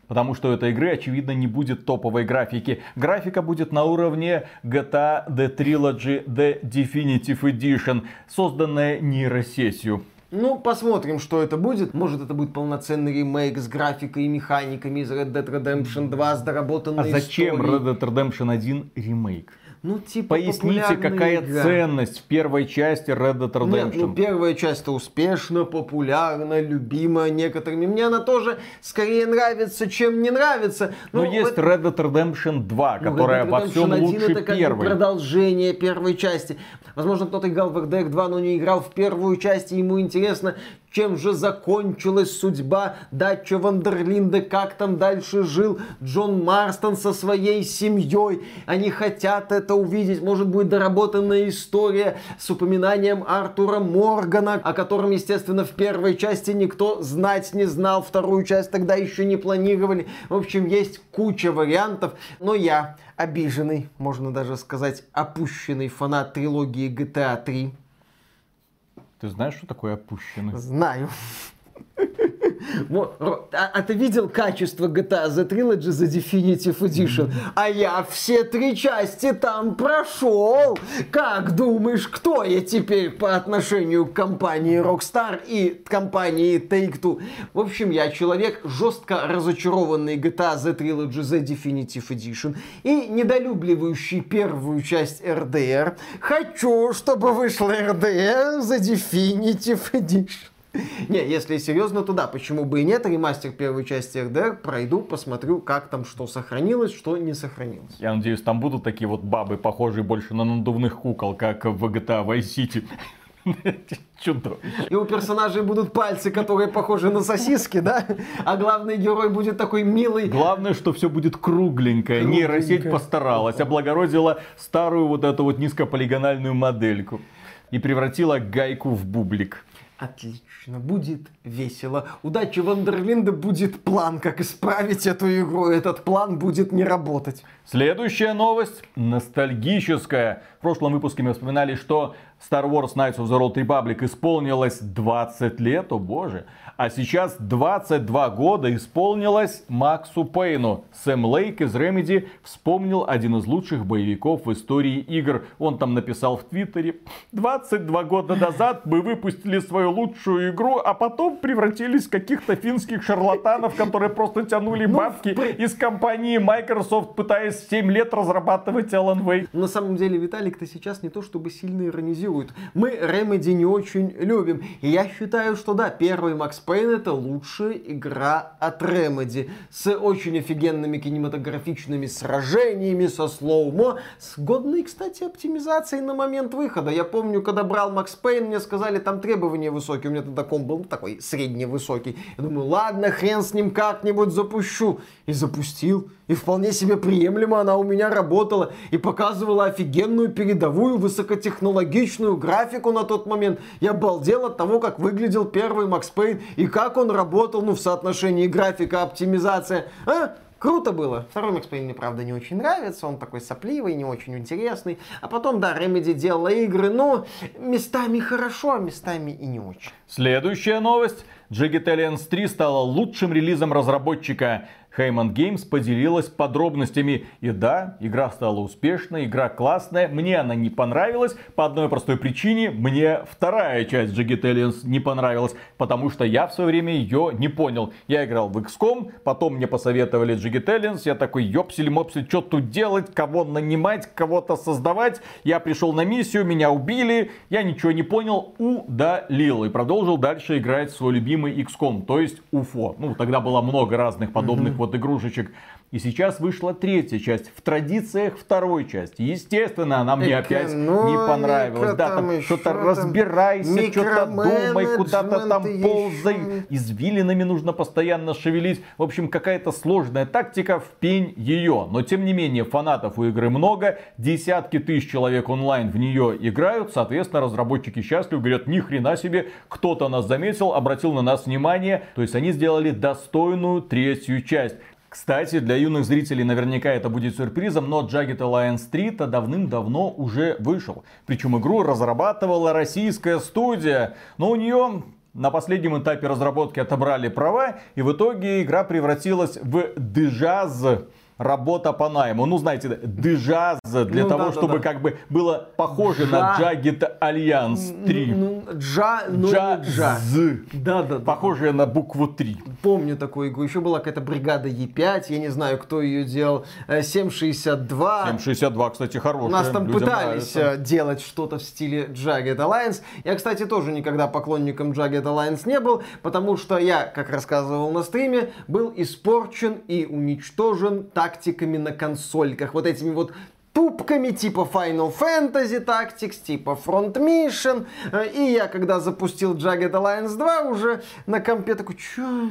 Потому что у этой игры, очевидно, не будет топовой графики. Графика будет на уровне GTA The Trilogy The Definitive Edition, созданная нейросетью. Ну, посмотрим, что это будет. Может, это будет полноценный ремейк с графикой и механиками из Red Dead Redemption 2 с доработанной А зачем историей. Red Dead Redemption 1 ремейк? Ну, типа Поясните, какая игра. ценность в первой части Red Dead Redemption? Нет, ну первая часть успешна, популярна, любима некоторыми. Мне она тоже скорее нравится, чем не нравится. Но Ну, есть это- Red Dead Redemption 2, ну, которая Red Dead во всем Redemption 1 лучше это как первой. продолжение первой части. Возможно, кто-то играл в RDR 2, но не играл в первую часть, и ему интересно, чем же закончилась судьба Датча Вандерлинда, как там дальше жил Джон Марстон со своей семьей. Они хотят это увидеть. Может будет доработанная история с упоминанием Артура Моргана, о котором, естественно, в первой части никто знать не знал. Вторую часть тогда еще не планировали. В общем, есть куча вариантов. Но я обиженный, можно даже сказать, опущенный фанат трилогии GTA 3. Ты знаешь, что такое опущенный? Знаю. А, а ты видел качество GTA The Trilogy The Definitive Edition? А я все три части там прошел. Как думаешь, кто я теперь по отношению к компании Rockstar и компании Take-Two? В общем, я человек жестко разочарованный GTA The Trilogy The Definitive Edition и недолюбливающий первую часть RDR. Хочу, чтобы вышла RDR The Definitive Edition. Не, если серьезно, то да, почему бы и нет. Ремастер первой части RDR пройду, посмотрю, как там что сохранилось, что не сохранилось. Я надеюсь, там будут такие вот бабы, похожие больше на надувных кукол, как в GTA Vice City. Чудо. И у персонажей будут пальцы, которые похожи на сосиски, да? А главный герой будет такой милый. Главное, что все будет кругленькое. Нейросеть постаралась, облагородила старую вот эту вот низкополигональную модельку. И превратила гайку в бублик. Отлично, будет весело. Удачи Вандерлинда будет план, как исправить эту игру. Этот план будет не работать. Следующая новость ностальгическая. В прошлом выпуске мы вспоминали, что Star Wars Knights of the Old Republic исполнилось 20 лет, о боже. А сейчас 22 года исполнилось Максу Пейну. Сэм Лейк из Remedy вспомнил один из лучших боевиков в истории игр. Он там написал в Твиттере, 22 года назад мы выпустили свою лучшую игру, а потом превратились в каких-то финских шарлатанов, которые просто тянули бабки из компании Microsoft, пытаясь 7 лет разрабатывать Alan Wake. На самом деле Виталик-то сейчас не то чтобы сильно иронизирует. Мы Remedy не очень любим. И я считаю, что да, первый Макс Пейн это лучшая игра от Remedy. С очень офигенными кинематографичными сражениями, со slow-mo, с годной, кстати, оптимизацией на момент выхода. Я помню, когда брал Макс Пейн, мне сказали, там требования высокие. У меня тогда комп был такой средневысокий. Я думаю, ладно, хрен с ним как-нибудь запущу. И запустил. И вполне себе приемлемо она у меня работала. И показывала офигенную передовую высокотехнологичную графику на тот момент. Я обалдел от того, как выглядел первый Макс Пейн. И как он работал, ну, в соотношении графика, оптимизация. А? Круто было. Второй Макс Пейн мне, правда, не очень нравится. Он такой сопливый, не очень интересный. А потом, да, Remedy делала игры, но местами хорошо, а местами и не очень. Следующая новость. Jagged Alliance 3 стала лучшим релизом разработчика. Heyman Games поделилась подробностями. И да, игра стала успешной, игра классная. Мне она не понравилась по одной простой причине. Мне вторая часть Jagged Alliance не понравилась, потому что я в свое время ее не понял. Я играл в XCOM, потом мне посоветовали Jagged Alliance. Я такой, ёпсель-мопсель, что тут делать, кого нанимать, кого-то создавать. Я пришел на миссию, меня убили, я ничего не понял, удалил. И продолжил дальше играть свой любимый XCOM, то есть UFO. Ну, тогда было много разных подобных вот игрушечек. И сейчас вышла третья часть в традициях второй части. Естественно, она мне опять не понравилась. Да, там там что-то разбирайся, что-то думай, куда-то там ползай. ещё. Извилинами нужно постоянно шевелить. В общем, какая-то сложная тактика в пень ее. Но тем не менее, фанатов у игры много. Десятки тысяч человек онлайн в нее играют. Соответственно, разработчики счастливы. Говорят, ни хрена себе, кто-то нас заметил, обратил на нас внимание. То есть они сделали достойную третью часть. Кстати, для юных зрителей наверняка это будет сюрпризом, но Jagged Alliance 3 то давным-давно уже вышел. Причем игру разрабатывала российская студия, но у нее на последнем этапе разработки отобрали права, и в итоге игра превратилась в дежаз работа по найму. Ну, знаете, дежаз для ну, того, да, чтобы да, как бы было похоже Джа... на Jagged Alliance 3. Ну, ну, джа, но джа, не джа. Да, да, да. Похожая да. на букву 3. Помню такую игру. Еще была какая-то бригада Е5, я не знаю, кто ее делал. 762. Э, 762, кстати, хорошая. У нас там Людям пытались нравится. Э, делать что-то в стиле Jagged Alliance. Я, кстати, тоже никогда поклонником Jagged Alliance не был, потому что я, как рассказывал на стриме, был испорчен и уничтожен так тактиками на консольках, вот этими вот тупками типа Final Fantasy Tactics, типа Front Mission. И я, когда запустил Jagged Alliance 2, уже на компе такой, чё?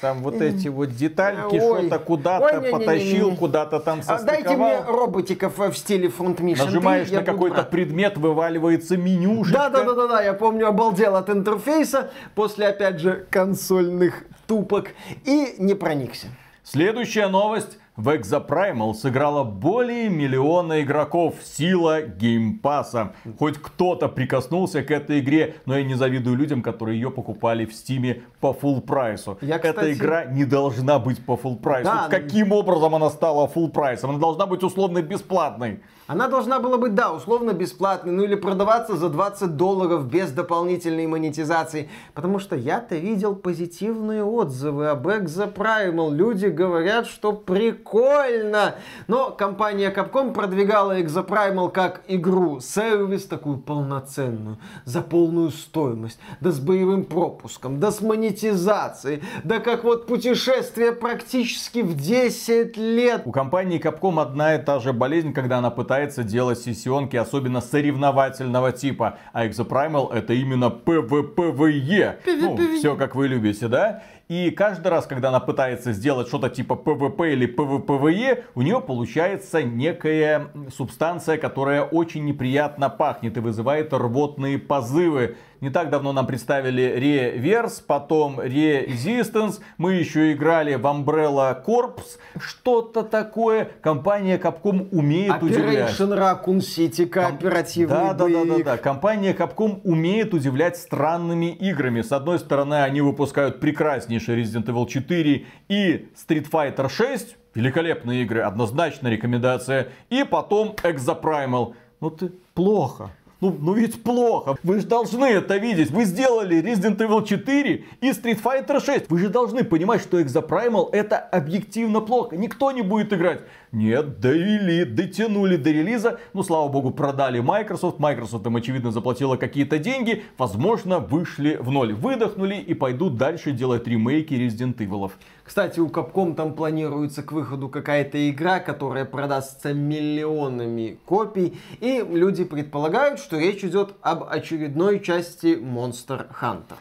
Там вот эти вот детальки, что-то куда-то потащил, куда-то там состыковал. Дайте мне роботиков в стиле Front Mission. Нажимаешь 3, на какой-то предмет, вываливается менюшечка. Да-да-да, я помню, обалдел от интерфейса после, опять же, консольных тупок и не проникся. Следующая новость. В Exoprimal сыграло более миллиона игроков. Сила Game Pass а. Хоть кто-то прикоснулся к этой игре, но я не завидую людям, которые ее покупали в Стиме по full прайсу. Я, кстати... Эта игра не должна быть по full прайсу. Да, Каким образом она стала full прайсом? Она должна быть условно бесплатной. Она должна была быть, да, условно бесплатной, ну или продаваться за 20 долларов без дополнительной монетизации. Потому что я-то видел позитивные отзывы об Exoprimal. Люди говорят, что прикольно. Но компания Capcom продвигала Exoprimal как игру-сервис, такую полноценную, за полную стоимость, да с боевым пропуском, да с монетизацией, да как вот путешествие практически в 10 лет. У компании Capcom одна и та же болезнь, когда она пытается пытается делать сессионки, особенно соревновательного типа. А Exoprimal это именно PvPvE. Ну, все как вы любите, да? И каждый раз, когда она пытается сделать что-то типа PvP или PvPvE, у нее получается некая субстанция, которая очень неприятно пахнет и вызывает рвотные позывы. Не так давно нам представили Reverse, потом Resistance. Мы еще играли в Umbrella Corps. Что-то такое. Компания Capcom умеет Operation удивлять. Operation Raccoon City кооперативный да, да, да, да, да. Компания Capcom умеет удивлять странными играми. С одной стороны, они выпускают прекраснейший Resident Evil 4 и Street Fighter 6. Великолепные игры, однозначно рекомендация. И потом Exoprimal. Ну ты плохо. Ну, ну ведь плохо. Вы же должны это видеть. Вы сделали Resident Evil 4 и Street Fighter 6. Вы же должны понимать, что Exoprimal это объективно плохо. Никто не будет играть. Нет, довели, дотянули до релиза. Ну, слава богу, продали Microsoft. Microsoft им, очевидно, заплатила какие-то деньги. Возможно, вышли в ноль. Выдохнули и пойдут дальше делать ремейки Resident Evil. Кстати, у Capcom там планируется к выходу какая-то игра, которая продастся миллионами копий. И люди предполагают, что речь идет об очередной части Monster Hunter.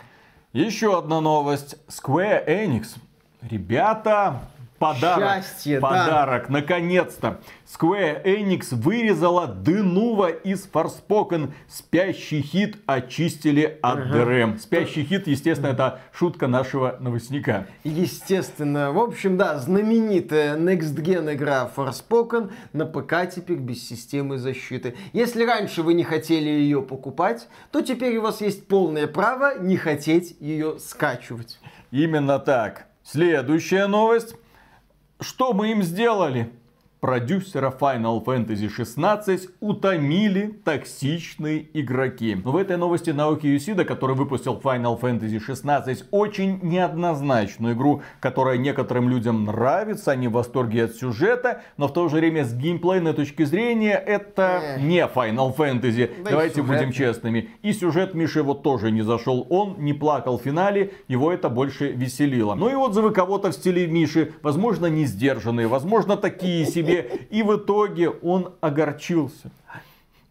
Еще одна новость. Square Enix. Ребята, Подарок. Счастье, Подарок. Да. Наконец-то. Square Enix вырезала Денува из Forspoken. Спящий хит очистили от ага. DRM. Спящий хит, естественно, это шутка нашего новостника. Естественно. В общем, да, знаменитая Next Gen игра Forspoken на ПК теперь без системы защиты. Если раньше вы не хотели ее покупать, то теперь у вас есть полное право не хотеть ее скачивать. Именно так. Следующая новость. Что мы им сделали? Продюсера Final Fantasy 16 утомили токсичные игроки. Но в этой новости Наоки Юсида, который выпустил Final Fantasy 16, очень неоднозначную игру, которая некоторым людям нравится, они в восторге от сюжета, но в то же время с геймплейной точки зрения это не Final Fantasy. Да Давайте будем честными. И сюжет Миши вот тоже не зашел. Он не плакал в финале, его это больше веселило. Ну и отзывы кого-то в стиле Миши, возможно, не сдержанные, возможно, такие себе себе. И в итоге он огорчился.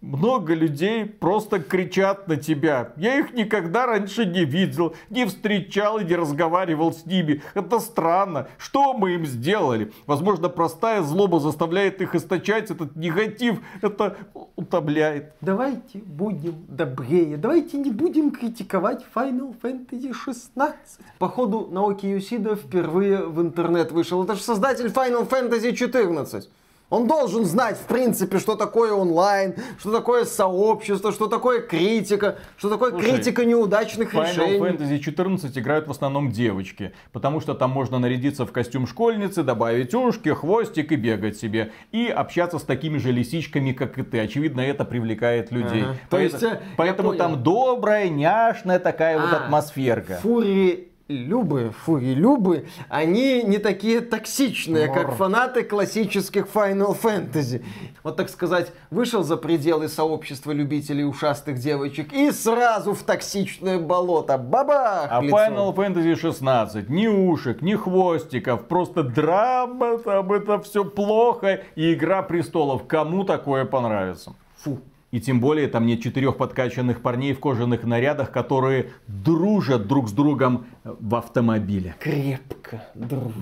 Много людей просто кричат на тебя. Я их никогда раньше не видел, не встречал и не разговаривал с ними. Это странно. Что мы им сделали? Возможно, простая злоба заставляет их источать этот негатив. Это утомляет. Давайте будем добрее. Давайте не будем критиковать Final Fantasy 16. Походу, Наоки Юсида впервые в интернет вышел. Это же создатель Final Fantasy 14. Он должен знать, в принципе, что такое онлайн, что такое сообщество, что такое критика, что такое Слушай, критика неудачных Final решений. Final Fantasy 14 играют в основном девочки, потому что там можно нарядиться в костюм школьницы, добавить ушки, хвостик и бегать себе. И общаться с такими же лисичками, как и ты. Очевидно, это привлекает людей. Ага. То есть, поэтому там добрая, няшная такая а, вот атмосферка. Фури Любы, фури Любы, они не такие токсичные, Мор. как фанаты классических Final Fantasy. Вот так сказать, вышел за пределы сообщества любителей ушастых девочек и сразу в токсичное болото. Бабах! А лицо. Final Fantasy 16 ни ушек, ни хвостиков, просто драма, там это все плохо и Игра Престолов. Кому такое понравится? Фу. И тем более там нет четырех подкачанных парней в кожаных нарядах, которые дружат друг с другом в автомобиле. Крепко дружат.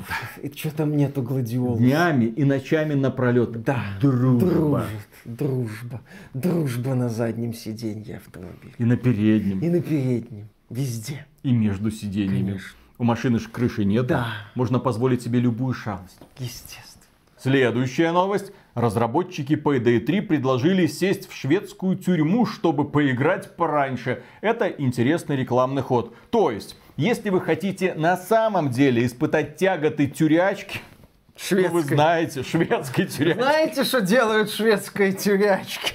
И что там нету гладиолов? Днями и ночами напролет. Да. Дружба. Дружат. Дружба. Дружба на заднем сиденье автомобиля. И на переднем. И на переднем. Везде. И между сиденьями. Конечно. У машины же крыши нет. Да. Можно позволить себе любую шалость. Естественно. Следующая новость. Разработчики Payday 3 предложили сесть в шведскую тюрьму, чтобы поиграть пораньше. Это интересный рекламный ход. То есть, если вы хотите на самом деле испытать тяготы тюрячки, Шведской. Ну, вы знаете, шведской тюрячки. Знаете, что делают шведские тюрячки?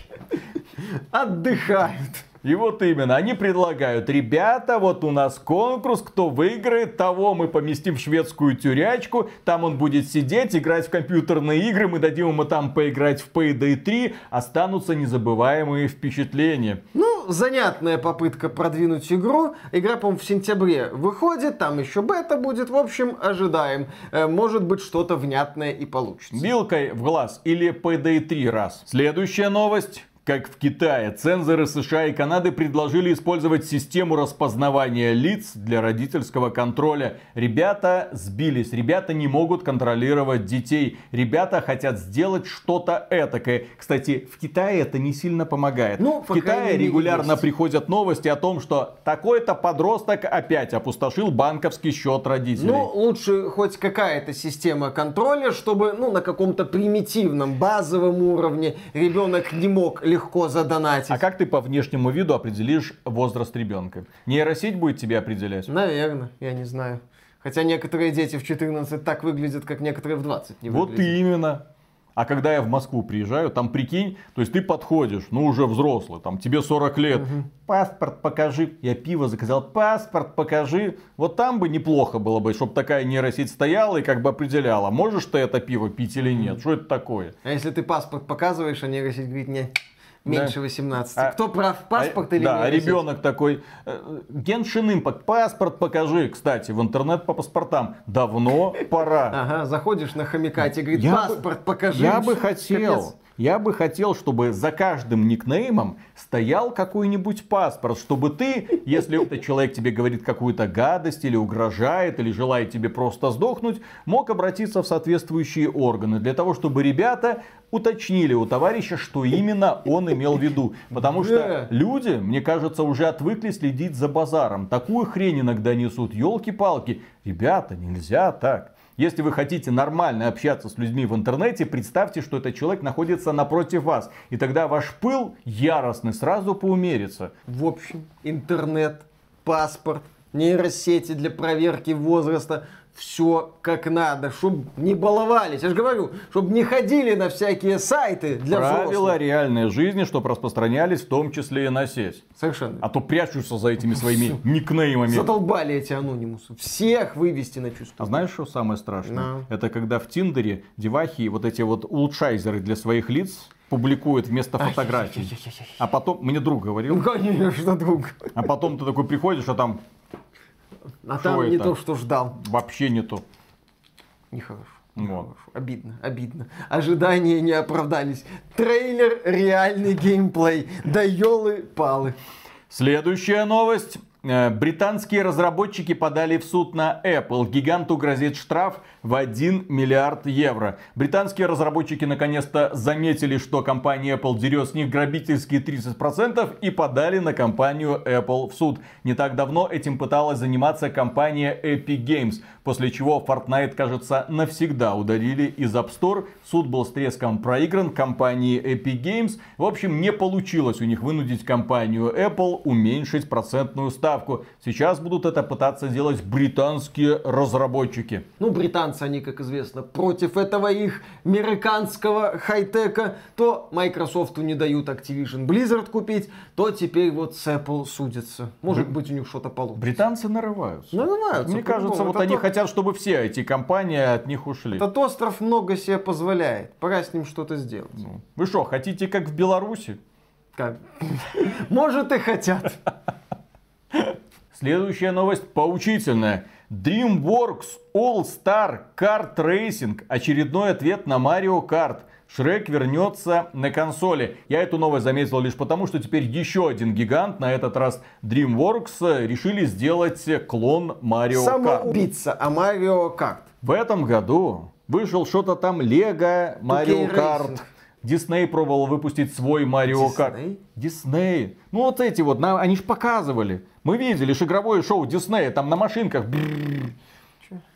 Отдыхают. И вот именно, они предлагают, ребята, вот у нас конкурс, кто выиграет, того мы поместим в шведскую тюрячку, там он будет сидеть, играть в компьютерные игры, мы дадим ему там поиграть в Payday 3, останутся незабываемые впечатления. Ну, занятная попытка продвинуть игру. Игра, по-моему, в сентябре выходит, там еще бета будет, в общем, ожидаем. Э, может быть, что-то внятное и получится. Вилкой в глаз или Payday 3 раз. Следующая новость. Как в Китае, цензоры США и Канады предложили использовать систему распознавания лиц для родительского контроля. Ребята сбились, ребята не могут контролировать детей, ребята хотят сделать что-то этакое. Кстати, в Китае это не сильно помогает. Ну, в Китае регулярно есть. приходят новости о том, что такой-то подросток опять опустошил банковский счет родителей. Ну, лучше хоть какая-то система контроля, чтобы ну, на каком-то примитивном, базовом уровне ребенок не мог легко легко задонатить. А как ты по внешнему виду определишь возраст ребенка? Нейросеть будет тебе определять? Наверное, я не знаю. Хотя некоторые дети в 14 так выглядят, как некоторые в 20 не выглядят. Вот именно. А когда я в Москву приезжаю, там прикинь, то есть ты подходишь, ну уже взрослый, там тебе 40 лет, угу. паспорт покажи. Я пиво заказал, паспорт покажи. Вот там бы неплохо было бы, чтобы такая нейросеть стояла и как бы определяла, можешь ты это пиво пить или нет, угу. что это такое. А если ты паспорт показываешь, а нейросеть говорит, нет, Меньше да. 18. А, Кто прав, паспорт а, или Да, а ребенок такой, Геншин Импакт, паспорт покажи. Кстати, в интернет по паспортам давно пора. Ага, заходишь на хомяка, тебе говорит, паспорт покажи. Я бы хотел, я бы хотел, чтобы за каждым никнеймом стоял какой-нибудь паспорт, чтобы ты, если этот человек тебе говорит какую-то гадость или угрожает, или желает тебе просто сдохнуть, мог обратиться в соответствующие органы для того, чтобы ребята уточнили у товарища, что именно он имел в виду. Потому что люди, мне кажется, уже отвыкли следить за базаром. Такую хрень иногда несут. Елки-палки. Ребята, нельзя так. Если вы хотите нормально общаться с людьми в интернете, представьте, что этот человек находится напротив вас. И тогда ваш пыл яростный сразу поумерится. В общем, интернет, паспорт, нейросети для проверки возраста, все как надо, чтобы не баловались. Я же говорю, чтобы не ходили на всякие сайты для Правила взрослых. реальной жизни, чтобы распространялись в том числе и на сеть. Совершенно. А то прячутся за этими своими все. никнеймами. Задолбали эти анонимусы. Всех вывести на чувство. А знаешь, что самое страшное? No. Это когда в Тиндере девахи вот эти вот улучшайзеры для своих лиц публикуют вместо фотографий. А потом, мне друг говорил. Ну, конечно, друг. А потом ты такой приходишь, а там а Шо там это? не то, что ждал. Вообще не то. Нехорошо. Вот. Обидно, обидно. Ожидания не оправдались. Трейлер, реальный геймплей. Да елы-палы. Следующая новость. Э, британские разработчики подали в суд на Apple. Гиганту грозит штраф в 1 миллиард евро. Британские разработчики наконец-то заметили, что компания Apple дерет с них грабительские 30% и подали на компанию Apple в суд. Не так давно этим пыталась заниматься компания Epic Games, после чего Fortnite, кажется, навсегда удалили из App Store. Суд был с треском проигран компании Epic Games. В общем, не получилось у них вынудить компанию Apple уменьшить процентную ставку. Сейчас будут это пытаться делать британские разработчики. Ну, британцы, они, как известно, против этого их американского хай-тека. То Microsoft не дают Activision Blizzard купить, то теперь вот с Apple судятся. Может Бр... быть, у них что-то получится. Британцы нарываются. Нарываются. Мне кажется, вот они то... хотят, чтобы все эти компании от них ушли. Этот остров много себе позволяет. Пора с ним что-то сделать. Ну, вы что, хотите как в Беларуси? Как? Может и хотят. Следующая новость поучительная. DreamWorks All Star Kart Racing. Очередной ответ на Mario Kart. Шрек вернется на консоли. Я эту новость заметил лишь потому, что теперь еще один гигант, на этот раз DreamWorks, решили сделать клон Mario Kart. Самоубийца, а Mario Kart. В этом году вышел что-то там Lego Mario Kart. Дисней пробовал выпустить свой Марио Карт. Дисней? Ну вот эти вот, они же показывали. Мы видели ж игровое шоу Диснея, там на машинках.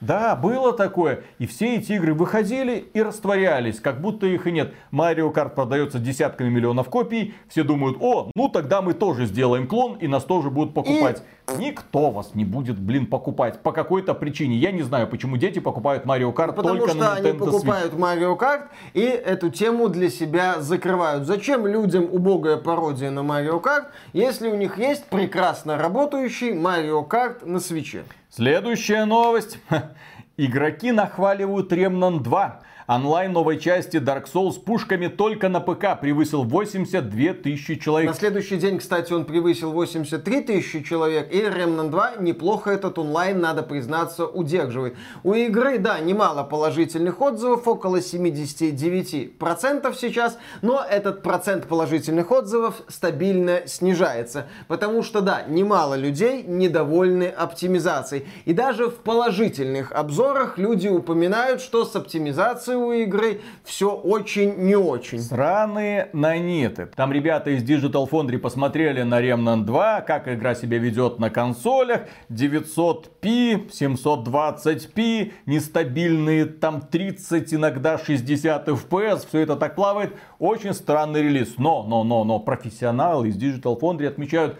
Да, было такое. И все эти игры выходили и растворялись, как будто их и нет. Марио Карт продается десятками миллионов копий. Все думают, о, ну тогда мы тоже сделаем клон и нас тоже будут покупать. И... Никто вас не будет, блин, покупать. По какой-то причине. Я не знаю, почему дети покупают Марио Карт Потому только что на Nintendo они покупают Марио Карт и эту тему для себя закрывают. Зачем людям убогая пародия на Марио Карт, если у них есть прекрасно работающий Марио Карт на свече? Следующая новость. Игроки нахваливают Remnant 2. Онлайн новой части Dark Souls с пушками только на ПК превысил 82 тысячи человек. На следующий день, кстати, он превысил 83 тысячи человек. И Remnant 2 неплохо этот онлайн, надо признаться, удерживает. У игры, да, немало положительных отзывов, около 79% сейчас. Но этот процент положительных отзывов стабильно снижается. Потому что, да, немало людей недовольны оптимизацией. И даже в положительных обзорах люди упоминают, что с оптимизацией у игры все очень не очень. Сраные наниты. Там ребята из Digital Foundry посмотрели на Remnant 2, как игра себя ведет на консолях. 900p, 720p, нестабильные там 30, иногда 60 FPS. Все это так плавает. Очень странный релиз. Но, но, но, но профессионалы из Digital Foundry отмечают,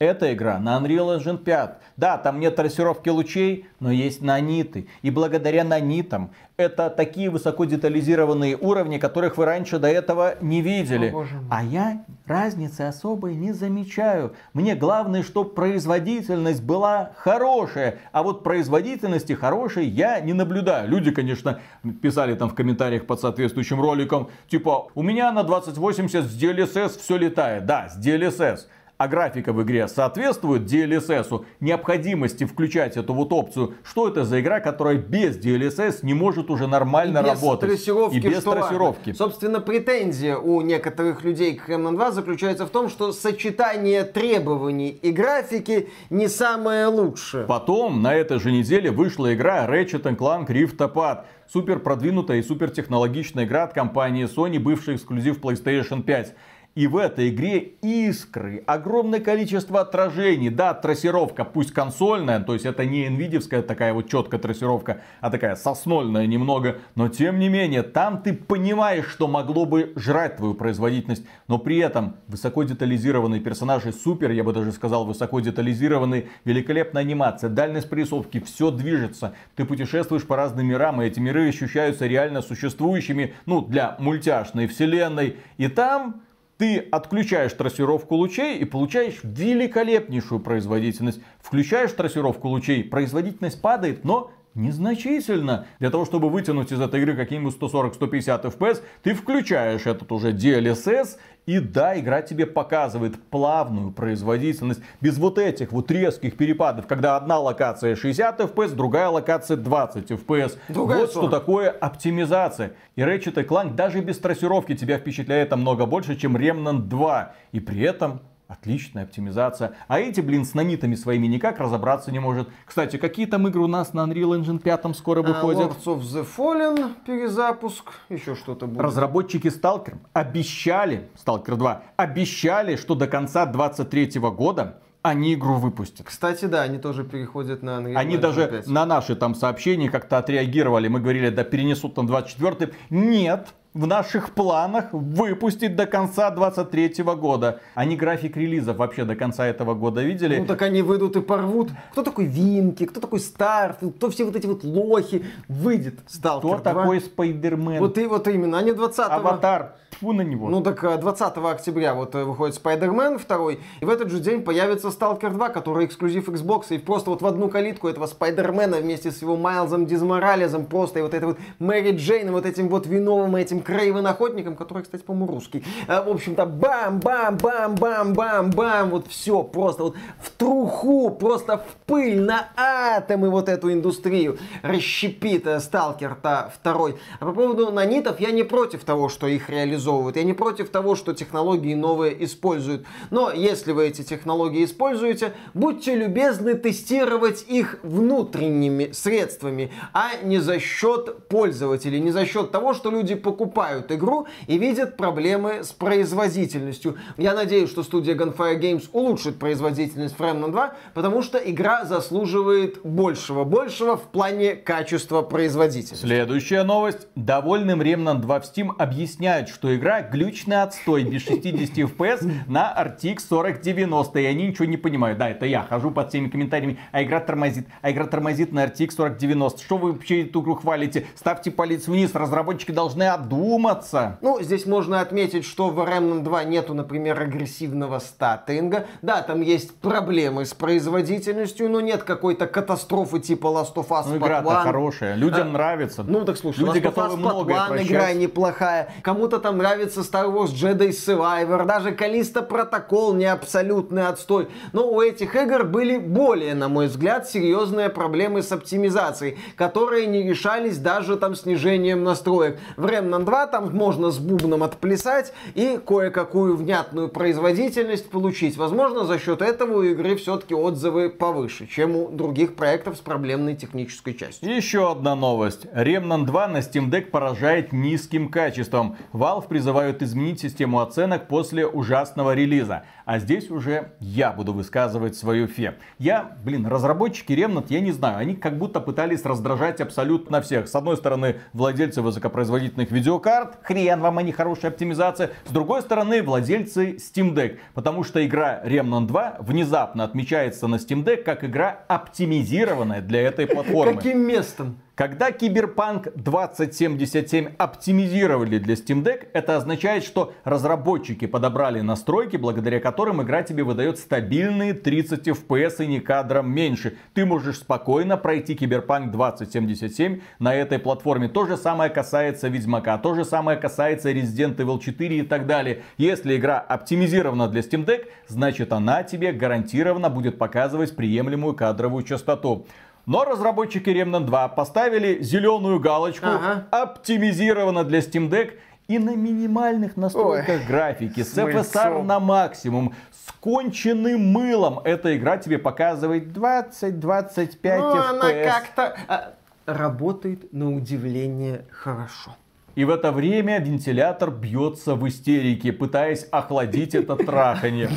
эта игра на Unreal Engine 5. Да, там нет трассировки лучей, но есть наниты. И благодаря нанитам это такие высоко детализированные уровни, которых вы раньше до этого не видели. О, а я разницы особой не замечаю. Мне главное, чтобы производительность была хорошая. А вот производительности хорошей я не наблюдаю. Люди, конечно, писали там в комментариях под соответствующим роликом, типа, у меня на 2080 с DLSS все летает. Да, с DLSS а графика в игре соответствует DLSS, необходимости включать эту вот опцию, что это за игра, которая без DLSS не может уже нормально и без работать. Трассировки, и без трассировки. Важно. Собственно, претензия у некоторых людей к Remnant 2 заключается в том, что сочетание требований и графики не самое лучшее. Потом, на этой же неделе вышла игра Ratchet Clank Rift Apart супер продвинутая и супер технологичная игра от компании Sony, бывший эксклюзив PlayStation 5. И в этой игре искры, огромное количество отражений. Да, трассировка, пусть консольная, то есть это не nvidia такая вот четкая трассировка, а такая соснольная немного. Но тем не менее, там ты понимаешь, что могло бы жрать твою производительность. Но при этом высоко детализированные персонажи, супер, я бы даже сказал, высоко детализированные, великолепная анимация, дальность прорисовки, все движется. Ты путешествуешь по разным мирам, и эти миры ощущаются реально существующими, ну, для мультяшной вселенной. И там ты отключаешь трассировку лучей и получаешь великолепнейшую производительность. Включаешь трассировку лучей, производительность падает, но незначительно. Для того, чтобы вытянуть из этой игры какие-нибудь 140-150 FPS, ты включаешь этот уже DLSS, и да, игра тебе показывает плавную производительность, без вот этих вот резких перепадов, когда одна локация 60 FPS, другая локация 20 FPS. Другая вот 40. что такое оптимизация. И Ratchet Clank даже без трассировки тебя впечатляет намного больше, чем Remnant 2. И при этом Отличная оптимизация. А эти, блин, с нанитами своими никак разобраться не может. Кстати, какие там игры у нас на Unreal Engine 5 скоро а, выходят? Lords of the Fallen, перезапуск, еще что-то будет. Разработчики Stalker обещали, Stalker 2, обещали, что до конца 23 года они игру выпустят. Кстати, да, они тоже переходят на Unreal Они Engine даже 5. на наши там сообщения как-то отреагировали. Мы говорили, да перенесут на 24 Нет, в наших планах выпустить до конца 23 года. Они график релизов вообще до конца этого года видели? Ну так они выйдут и порвут. Кто такой Винки, кто такой Старф, кто все вот эти вот лохи. Выйдет Сталкер Кто 2. такой Спайдермен? Вот и вот именно, они 20 -го... Аватар. Фу на него. Ну так 20 э, октября вот э, выходит Спайдермен 2, и в этот же день появится Сталкер 2, который эксклюзив Xbox, и просто вот в одну калитку этого Спайдермена вместе с его Майлзом Дизморалезом просто, и вот это вот Мэри Джейн, и вот этим вот виновым этим Крейвен Охотником, который, кстати, по-моему, русский. А, в общем-то, бам-бам-бам-бам-бам-бам, вот все просто вот в труху, просто в пыль, на атомы вот эту индустрию расщепит Сталкер-то второй. А по поводу нанитов, я не против того, что их реализовывают. Я не против того, что технологии новые используют. Но если вы эти технологии используете, будьте любезны тестировать их внутренними средствами, а не за счет пользователей, не за счет того, что люди покупают игру и видят проблемы с производительностью. Я надеюсь, что студия Gunfire Games улучшит производительность Remnant 2, потому что игра заслуживает большего, большего в плане качества производительности. Следующая новость. Довольным Remnant 2 в Steam объясняют, что игра глючный отстой без 60 FPS на RTX 4090, и они ничего не понимают. Да, это я хожу под всеми комментариями, а игра тормозит, а игра тормозит на RTX 4090. Что вы вообще эту игру хвалите? Ставьте палец вниз, разработчики должны отдумать задуматься. Ну, здесь можно отметить, что в Remnant 2 нету, например, агрессивного статинга. Да, там есть проблемы с производительностью, но нет какой-то катастрофы типа Last of Us ну, игра-то хорошая, людям а, нравится. Ну, так слушай, Люди Last of Us Part 1 игра неплохая. Кому-то там нравится Star Wars Jedi Survivor, даже Калиста Протокол не абсолютный отстой. Но у этих игр были более, на мой взгляд, серьезные проблемы с оптимизацией, которые не решались даже там снижением настроек. В Remnant 2 там можно с бубном отплясать и кое-какую внятную производительность получить. Возможно, за счет этого у игры все-таки отзывы повыше, чем у других проектов с проблемной технической частью. Еще одна новость. Remnant 2 на Steam Deck поражает низким качеством. Valve призывают изменить систему оценок после ужасного релиза. А здесь уже я буду высказывать свою фе. Я, блин, разработчики Remnant, я не знаю, они как будто пытались раздражать абсолютно всех. С одной стороны, владельцы высокопроизводительных видеокарт, хрен вам, они хорошая оптимизация. С другой стороны, владельцы Steam Deck, потому что игра Remnant 2 внезапно отмечается на Steam Deck как игра оптимизированная для этой платформы. Каким местом? Когда Cyberpunk 2077 оптимизировали для Steam Deck, это означает, что разработчики подобрали настройки, благодаря которым игра тебе выдает стабильные 30 FPS и не кадром меньше. Ты можешь спокойно пройти Cyberpunk 2077 на этой платформе. То же самое касается Ведьмака, то же самое касается Resident Evil 4 и так далее. Если игра оптимизирована для Steam Deck, значит она тебе гарантированно будет показывать приемлемую кадровую частоту. Но разработчики Remnant 2 поставили зеленую галочку, ага. оптимизировано для Steam Deck и на минимальных настройках Ой, графики, с FSR на максимум, с конченным мылом. Эта игра тебе показывает 20-25 ну, FPS. она как-то а, работает на удивление хорошо. И в это время вентилятор бьется в истерике, пытаясь охладить это трахание.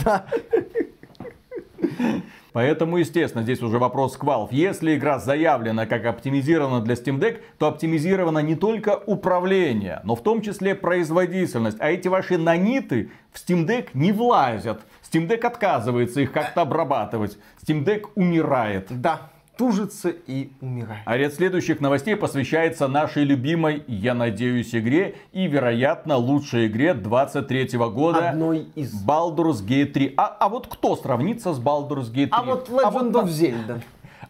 Поэтому, естественно, здесь уже вопрос к Valve. Если игра заявлена как оптимизирована для Steam Deck, то оптимизировано не только управление, но в том числе производительность. А эти ваши наниты в Steam Deck не влазят. Steam Deck отказывается их как-то обрабатывать. Steam Deck умирает. Да, тужится и умирает. А ряд следующих новостей посвящается нашей любимой, я надеюсь, игре и, вероятно, лучшей игре 23 года. Одной из. Baldur's Gate 3. А, а вот кто сравнится с Baldur's Gate 3? А вот Legend а вот, of Zelda.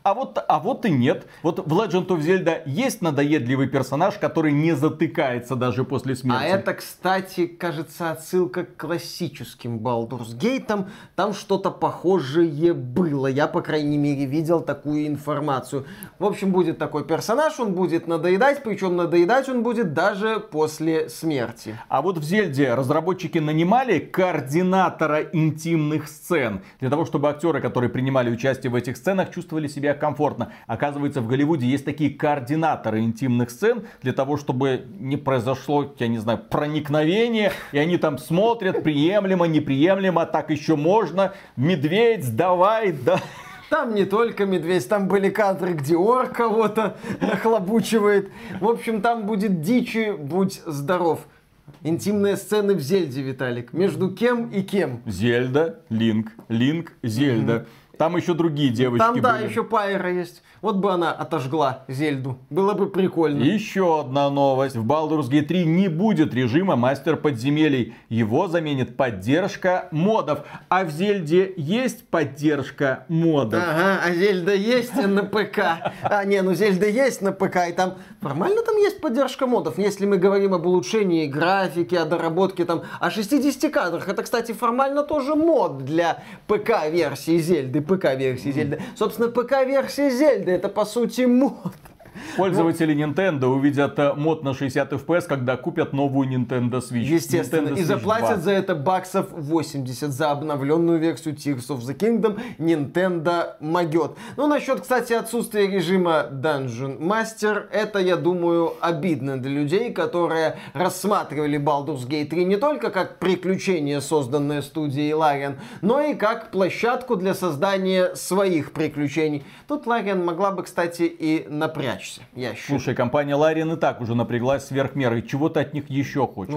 А вот, а вот и нет. Вот в Legend of Zelda есть надоедливый персонаж, который не затыкается даже после смерти. А это, кстати, кажется, отсылка к классическим Baldur's Gate. Там что-то похожее было. Я, по крайней мере, видел такую информацию. В общем, будет такой персонаж, он будет надоедать, причем надоедать он будет даже после смерти. А вот в Зельде разработчики нанимали координатора интимных сцен для того, чтобы актеры, которые принимали участие в этих сценах, чувствовали себя комфортно. Оказывается, в Голливуде есть такие координаторы интимных сцен для того, чтобы не произошло, я не знаю, проникновение, и они там смотрят, приемлемо, неприемлемо, так еще можно, медведь, давай, да. Там не только медведь, там были кадры, где ор кого-то нахлобучивает. В общем, там будет дичи, будь здоров. Интимные сцены в Зельде, Виталик. Между кем и кем? Зельда, Линк, Линк, Зельда. Mm-hmm. Там еще другие девочки Там, да, были. еще Пайра есть. Вот бы она отожгла Зельду. Было бы прикольно. Еще одна новость. В Baldur's Gate 3 не будет режима мастер подземелий. Его заменит поддержка модов. А в Зельде есть поддержка модов. Ага, а Зельда есть на ПК. А, не, ну Зельда есть на ПК. И там формально там есть поддержка модов. Если мы говорим об улучшении графики, о доработке там, о 60 кадрах. Это, кстати, формально тоже мод для ПК-версии Зельды. ПК-версии Зельды. Собственно, ПК-версия Зельды это по сути мод. Пользователи Nintendo увидят э, мод на 60 FPS, когда купят новую Nintendo Switch. Естественно. Nintendo и заплатят 2. за это баксов 80 за обновленную версию Tears of the Kingdom Nintendo могет. Ну, насчет, кстати, отсутствия режима Dungeon Master, это, я думаю, обидно для людей, которые рассматривали Baldur's Gate 3 не только как приключение, созданное студией Larian, но и как площадку для создания своих приключений. Тут Larian могла бы, кстати, и напрячь напрячься, я считаю. Слушай, компания Лариан и так уже напряглась сверх меры. Чего ты от них еще хочешь?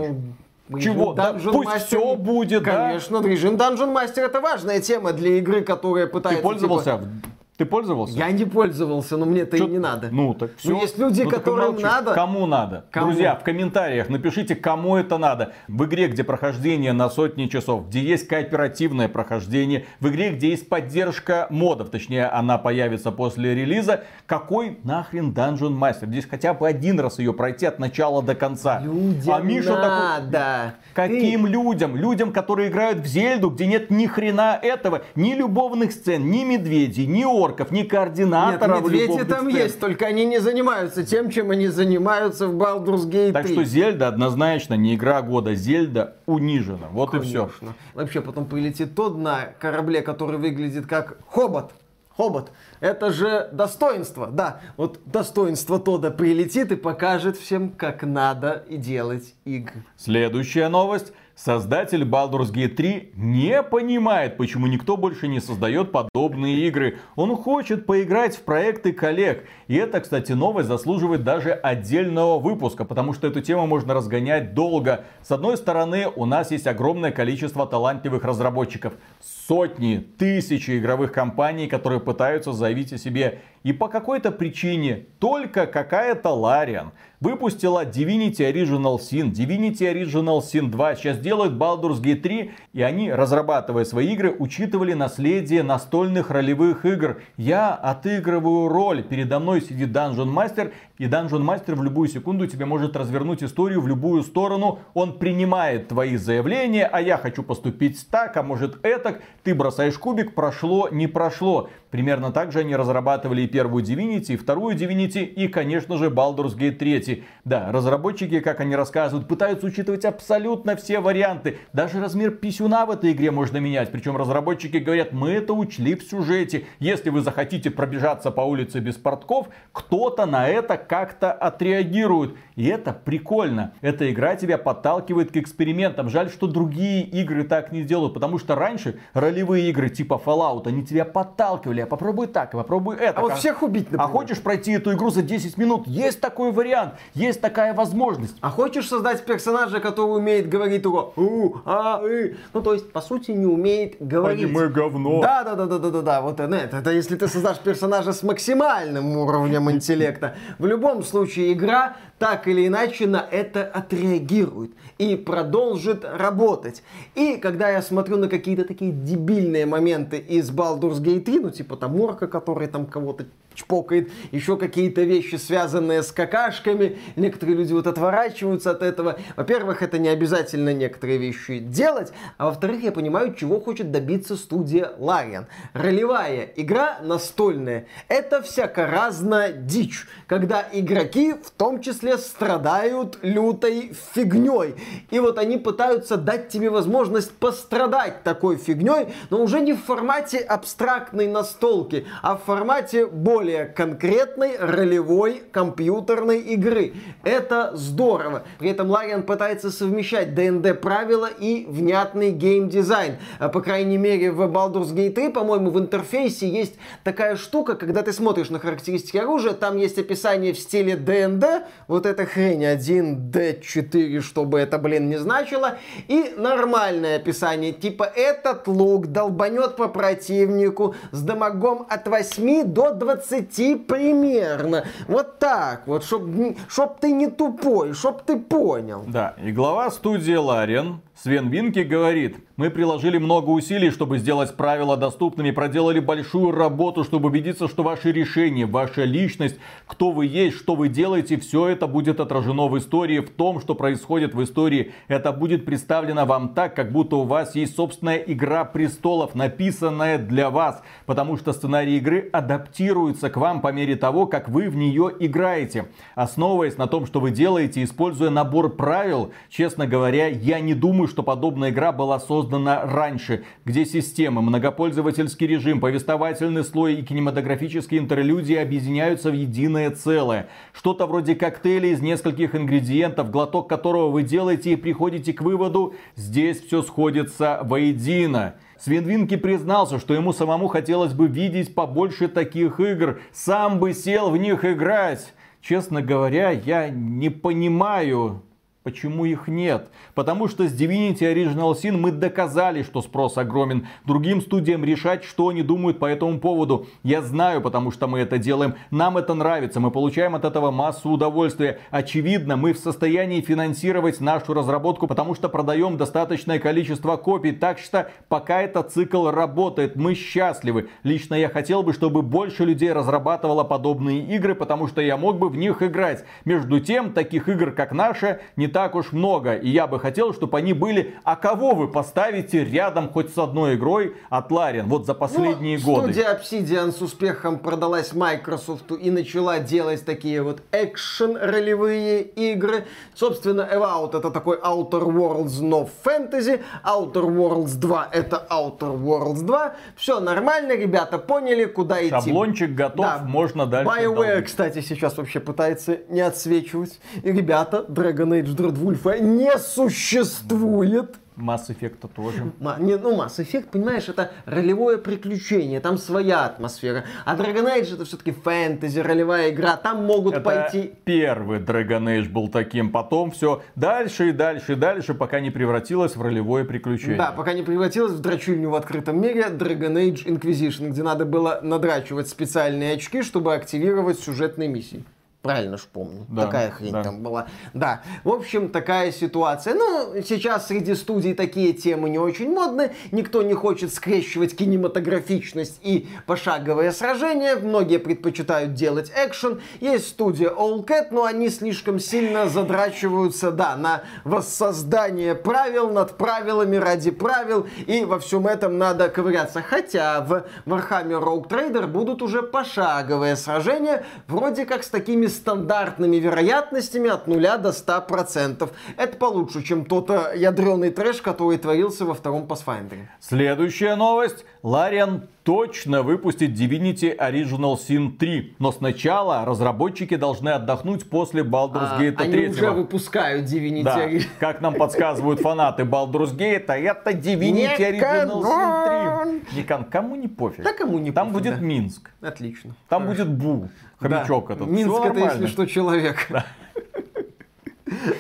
Ну, чего? Да, пусть Master, все будет, Конечно, да? режим Dungeon Master это важная тема для игры, которая пытается... Ты пользовался типа... Ты пользовался? Я не пользовался, но мне это и не надо. Ну, так все. Но есть люди, ну, которым надо. Кому надо? Кому? Друзья, в комментариях напишите, кому это надо. В игре, где прохождение на сотни часов, где есть кооперативное прохождение, в игре, где есть поддержка модов, точнее, она появится после релиза, какой нахрен Dungeon Master? Здесь хотя бы один раз ее пройти от начала до конца. Людям а Миша надо. Такой... Каким Ты... людям? Людям, которые играют в Зельду, где нет ни хрена этого, ни любовных сцен, ни медведей, ни орков орков, ни координаторов. Нет, медведи там сцен. есть, только они не занимаются тем, чем они занимаются в Baldur's Gate 3. Так что Зельда однозначно не игра года. Зельда унижена. Вот Конечно. и все. Вообще потом полетит тот на корабле, который выглядит как хобот. Хобот. Это же достоинство. Да, вот достоинство Тода прилетит и покажет всем, как надо и делать игры. Следующая новость. Создатель Baldur's Gate 3 не понимает, почему никто больше не создает подобные игры. Он хочет поиграть в проекты коллег. И это, кстати, новость заслуживает даже отдельного выпуска, потому что эту тему можно разгонять долго. С одной стороны, у нас есть огромное количество талантливых разработчиков. Сотни, тысячи игровых компаний, которые пытаются заявить о себе. И по какой-то причине только какая-то Лариан выпустила Divinity Original Sin, Divinity Original Sin 2, сейчас делают Baldur's Gate 3, и они, разрабатывая свои игры, учитывали наследие настольных ролевых игр. Я отыгрываю роль, передо мной сидит Dungeon Master, и Dungeon Master в любую секунду тебе может развернуть историю в любую сторону. Он принимает твои заявления, а я хочу поступить так, а может этак. Ты бросаешь кубик, прошло, не прошло. Примерно так же они разрабатывали и первую Divinity, и вторую Divinity, и, конечно же, Baldur's Gate 3. Да, разработчики, как они рассказывают, пытаются учитывать абсолютно все варианты. Даже размер писюна в этой игре можно менять. Причем разработчики говорят, мы это учли в сюжете. Если вы захотите пробежаться по улице без портков, кто-то на это как-то отреагирует. И это прикольно. Эта игра тебя подталкивает к экспериментам. Жаль, что другие игры так не делают. Потому что раньше ролевые игры типа Fallout, они тебя подталкивали. А попробуй так, а попробуй это. А вот всех убить, например. А хочешь пройти эту игру за 10 минут? Есть такой вариант. Есть такая возможность. А хочешь создать персонажа, который умеет говорить только у, а, и. Ну, то есть, по сути, не умеет говорить. Аниме говно. Да, да, да, да, да, да, да. Вот это, это если ты создашь персонажа с максимальным уровнем интеллекта. В любом случае, игра так или иначе на это отреагирует и продолжит работать. И когда я смотрю на какие-то такие дебильные моменты из Baldur's Gate 3, ну типа там орка, который там кого-то чпокает, еще какие-то вещи, связанные с какашками. Некоторые люди вот отворачиваются от этого. Во-первых, это не обязательно некоторые вещи делать, а во-вторых, я понимаю, чего хочет добиться студия Larian. Ролевая игра настольная — это всяко разная дичь, когда игроки в том числе страдают лютой фигней. И вот они пытаются дать тебе возможность пострадать такой фигней, но уже не в формате абстрактной настолки, а в формате более более конкретной ролевой компьютерной игры. Это здорово. При этом Лариан пытается совмещать ДНД правила и внятный геймдизайн. А, по крайней мере, в Baldur's Gate 3, по-моему, в интерфейсе есть такая штука, когда ты смотришь на характеристики оружия, там есть описание в стиле ДНД, вот эта хрень 1D4, чтобы это, блин, не значило, и нормальное описание, типа этот лук долбанет по противнику с дамагом от 8 до 20 20 примерно. Вот так вот, чтоб, чтоб ты не тупой, чтоб ты понял. Да, и глава студии Ларен Свен Винки говорит, мы приложили много усилий, чтобы сделать правила доступными, проделали большую работу, чтобы убедиться, что ваши решения, ваша личность, кто вы есть, что вы делаете, все это будет отражено в истории, в том, что происходит в истории. Это будет представлено вам так, как будто у вас есть собственная игра престолов, написанная для вас, потому что сценарий игры адаптируется к вам по мере того, как вы в нее играете. Основываясь на том, что вы делаете, используя набор правил, честно говоря, я не думаю, думаю, что подобная игра была создана раньше, где системы, многопользовательский режим, повествовательный слой и кинематографические интерлюдии объединяются в единое целое. Что-то вроде коктейля из нескольких ингредиентов, глоток которого вы делаете и приходите к выводу, здесь все сходится воедино. Свинвинки признался, что ему самому хотелось бы видеть побольше таких игр, сам бы сел в них играть. Честно говоря, я не понимаю, Почему их нет? Потому что с Divinity Original Sin мы доказали, что спрос огромен. Другим студиям решать, что они думают по этому поводу. Я знаю, потому что мы это делаем. Нам это нравится. Мы получаем от этого массу удовольствия. Очевидно, мы в состоянии финансировать нашу разработку, потому что продаем достаточное количество копий. Так что пока этот цикл работает, мы счастливы. Лично я хотел бы, чтобы больше людей разрабатывало подобные игры, потому что я мог бы в них играть. Между тем, таких игр, как наша, не так уж много. И я бы хотел, чтобы они были. А кого вы поставите рядом хоть с одной игрой от Larian? Вот за последние ну, годы. Студия Obsidian с успехом продалась Microsoft и начала делать такие вот экшен ролевые игры. Собственно, Evout это такой Outer Worlds, но фэнтези. Outer Worlds 2 это Outer Worlds 2. Все нормально, ребята поняли, куда идти. Шаблончик готов, да. можно дальше. BioWare, кстати, сейчас вообще пытается не отсвечивать. И, ребята, Dragon Age Дродвульфа не существует. Масс эффекта тоже. Не, ну, Масс эффект, понимаешь, это ролевое приключение, там своя атмосфера. А Dragon Age это все-таки фэнтези, ролевая игра, там могут это пойти... первый Dragon Age был таким, потом все дальше и дальше и дальше, пока не превратилось в ролевое приключение. Да, пока не превратилось в драчульню в открытом мире Dragon Age Inquisition, где надо было надрачивать специальные очки, чтобы активировать сюжетные миссии. Правильно ж помню. Да, такая хрень да. там была. Да. В общем, такая ситуация. Ну, сейчас среди студий такие темы не очень модны. Никто не хочет скрещивать кинематографичность и пошаговое сражение. Многие предпочитают делать экшен. Есть студия All Cat, но они слишком сильно задрачиваются, да, на воссоздание правил над правилами ради правил. И во всем этом надо ковыряться. Хотя в Warhammer Rogue Trader будут уже пошаговые сражения, вроде как с такими стандартными вероятностями от 0 до 100%. Это получше, чем тот э, ядреный трэш, который творился во втором Pathfinder. Следующая новость. Лариан точно выпустит Divinity Original Sin 3. Но сначала разработчики должны отдохнуть после Baldur's Gate а, 3. Они уже выпускают Divinity да. Как нам подсказывают фанаты Baldur's Gate, это Divinity Original Sin 3. Никан, кому не пофиг. Да кому не Там будет да. Минск. Отлично. Там Хорошо. будет Бу, хомячок да. этот. Минск это, если что, человек. Да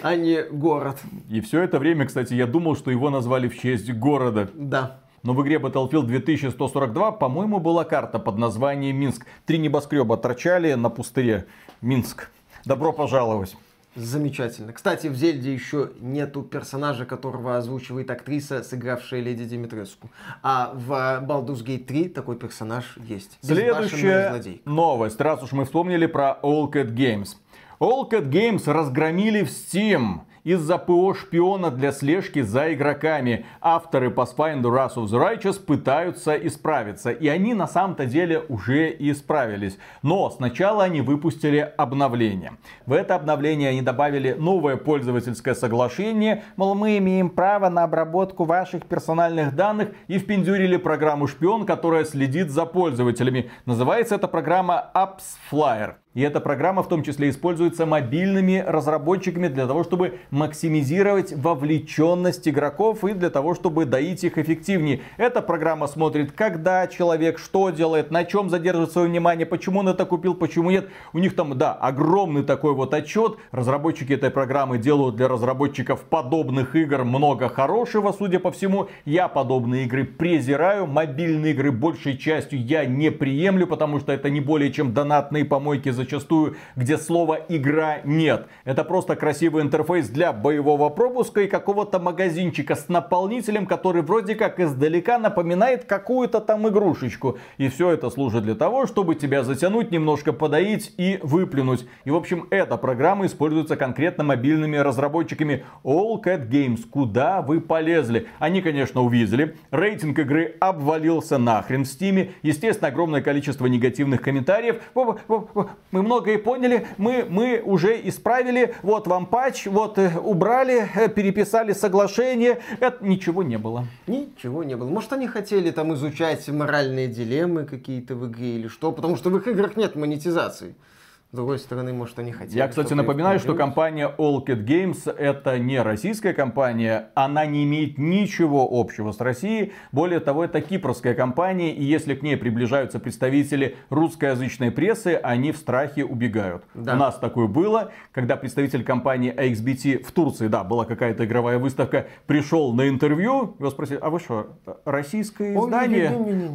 а не город. И все это время, кстати, я думал, что его назвали в честь города. Да. Но в игре Battlefield 2142, по-моему, была карта под названием Минск. Три небоскреба торчали на пустыре. Минск. Добро пожаловать. Замечательно. Кстати, в Зельде еще нету персонажа, которого озвучивает актриса, сыгравшая Леди Димитреску. А в Baldur's Gate 3 такой персонаж есть. Следующая новость, раз уж мы вспомнили про All Cat Games. All Cat Games разгромили в Steam из-за ПО шпиона для слежки за игроками. Авторы Pathfinder Wrath of the Righteous пытаются исправиться. И они на самом-то деле уже исправились. Но сначала они выпустили обновление. В это обновление они добавили новое пользовательское соглашение. Мол, мы имеем право на обработку ваших персональных данных и впендюрили программу шпион, которая следит за пользователями. Называется эта программа Apps Flyer. И эта программа в том числе используется мобильными разработчиками для того, чтобы максимизировать вовлеченность игроков и для того, чтобы доить их эффективнее. Эта программа смотрит, когда человек что делает, на чем задерживает свое внимание, почему он это купил, почему нет. У них там, да, огромный такой вот отчет. Разработчики этой программы делают для разработчиков подобных игр много хорошего, судя по всему. Я подобные игры презираю. Мобильные игры большей частью я не приемлю, потому что это не более чем донатные помойки за зачастую, где слова игра нет. Это просто красивый интерфейс для боевого пропуска и какого-то магазинчика с наполнителем, который вроде как издалека напоминает какую-то там игрушечку. И все это служит для того, чтобы тебя затянуть, немножко подоить и выплюнуть. И в общем, эта программа используется конкретно мобильными разработчиками All Cat Games. Куда вы полезли? Они, конечно, увидели. Рейтинг игры обвалился нахрен в стиме. Естественно, огромное количество негативных комментариев мы многое поняли, мы, мы уже исправили, вот вам патч, вот э, убрали, э, переписали соглашение, это ничего не было. Ничего не было. Может, они хотели там изучать моральные дилеммы какие-то в игре или что, потому что в их играх нет монетизации. С другой стороны, может, они хотели. Я, кстати, напоминаю, что компания All Cat Games это не российская компания. Она не имеет ничего общего с Россией. Более того, это кипрская компания. И если к ней приближаются представители русскоязычной прессы, они в страхе убегают. Да. У нас такое было, когда представитель компании AXBT в Турции, да, была какая-то игровая выставка, пришел на интервью, его спросили, а вы что, российское издание? Не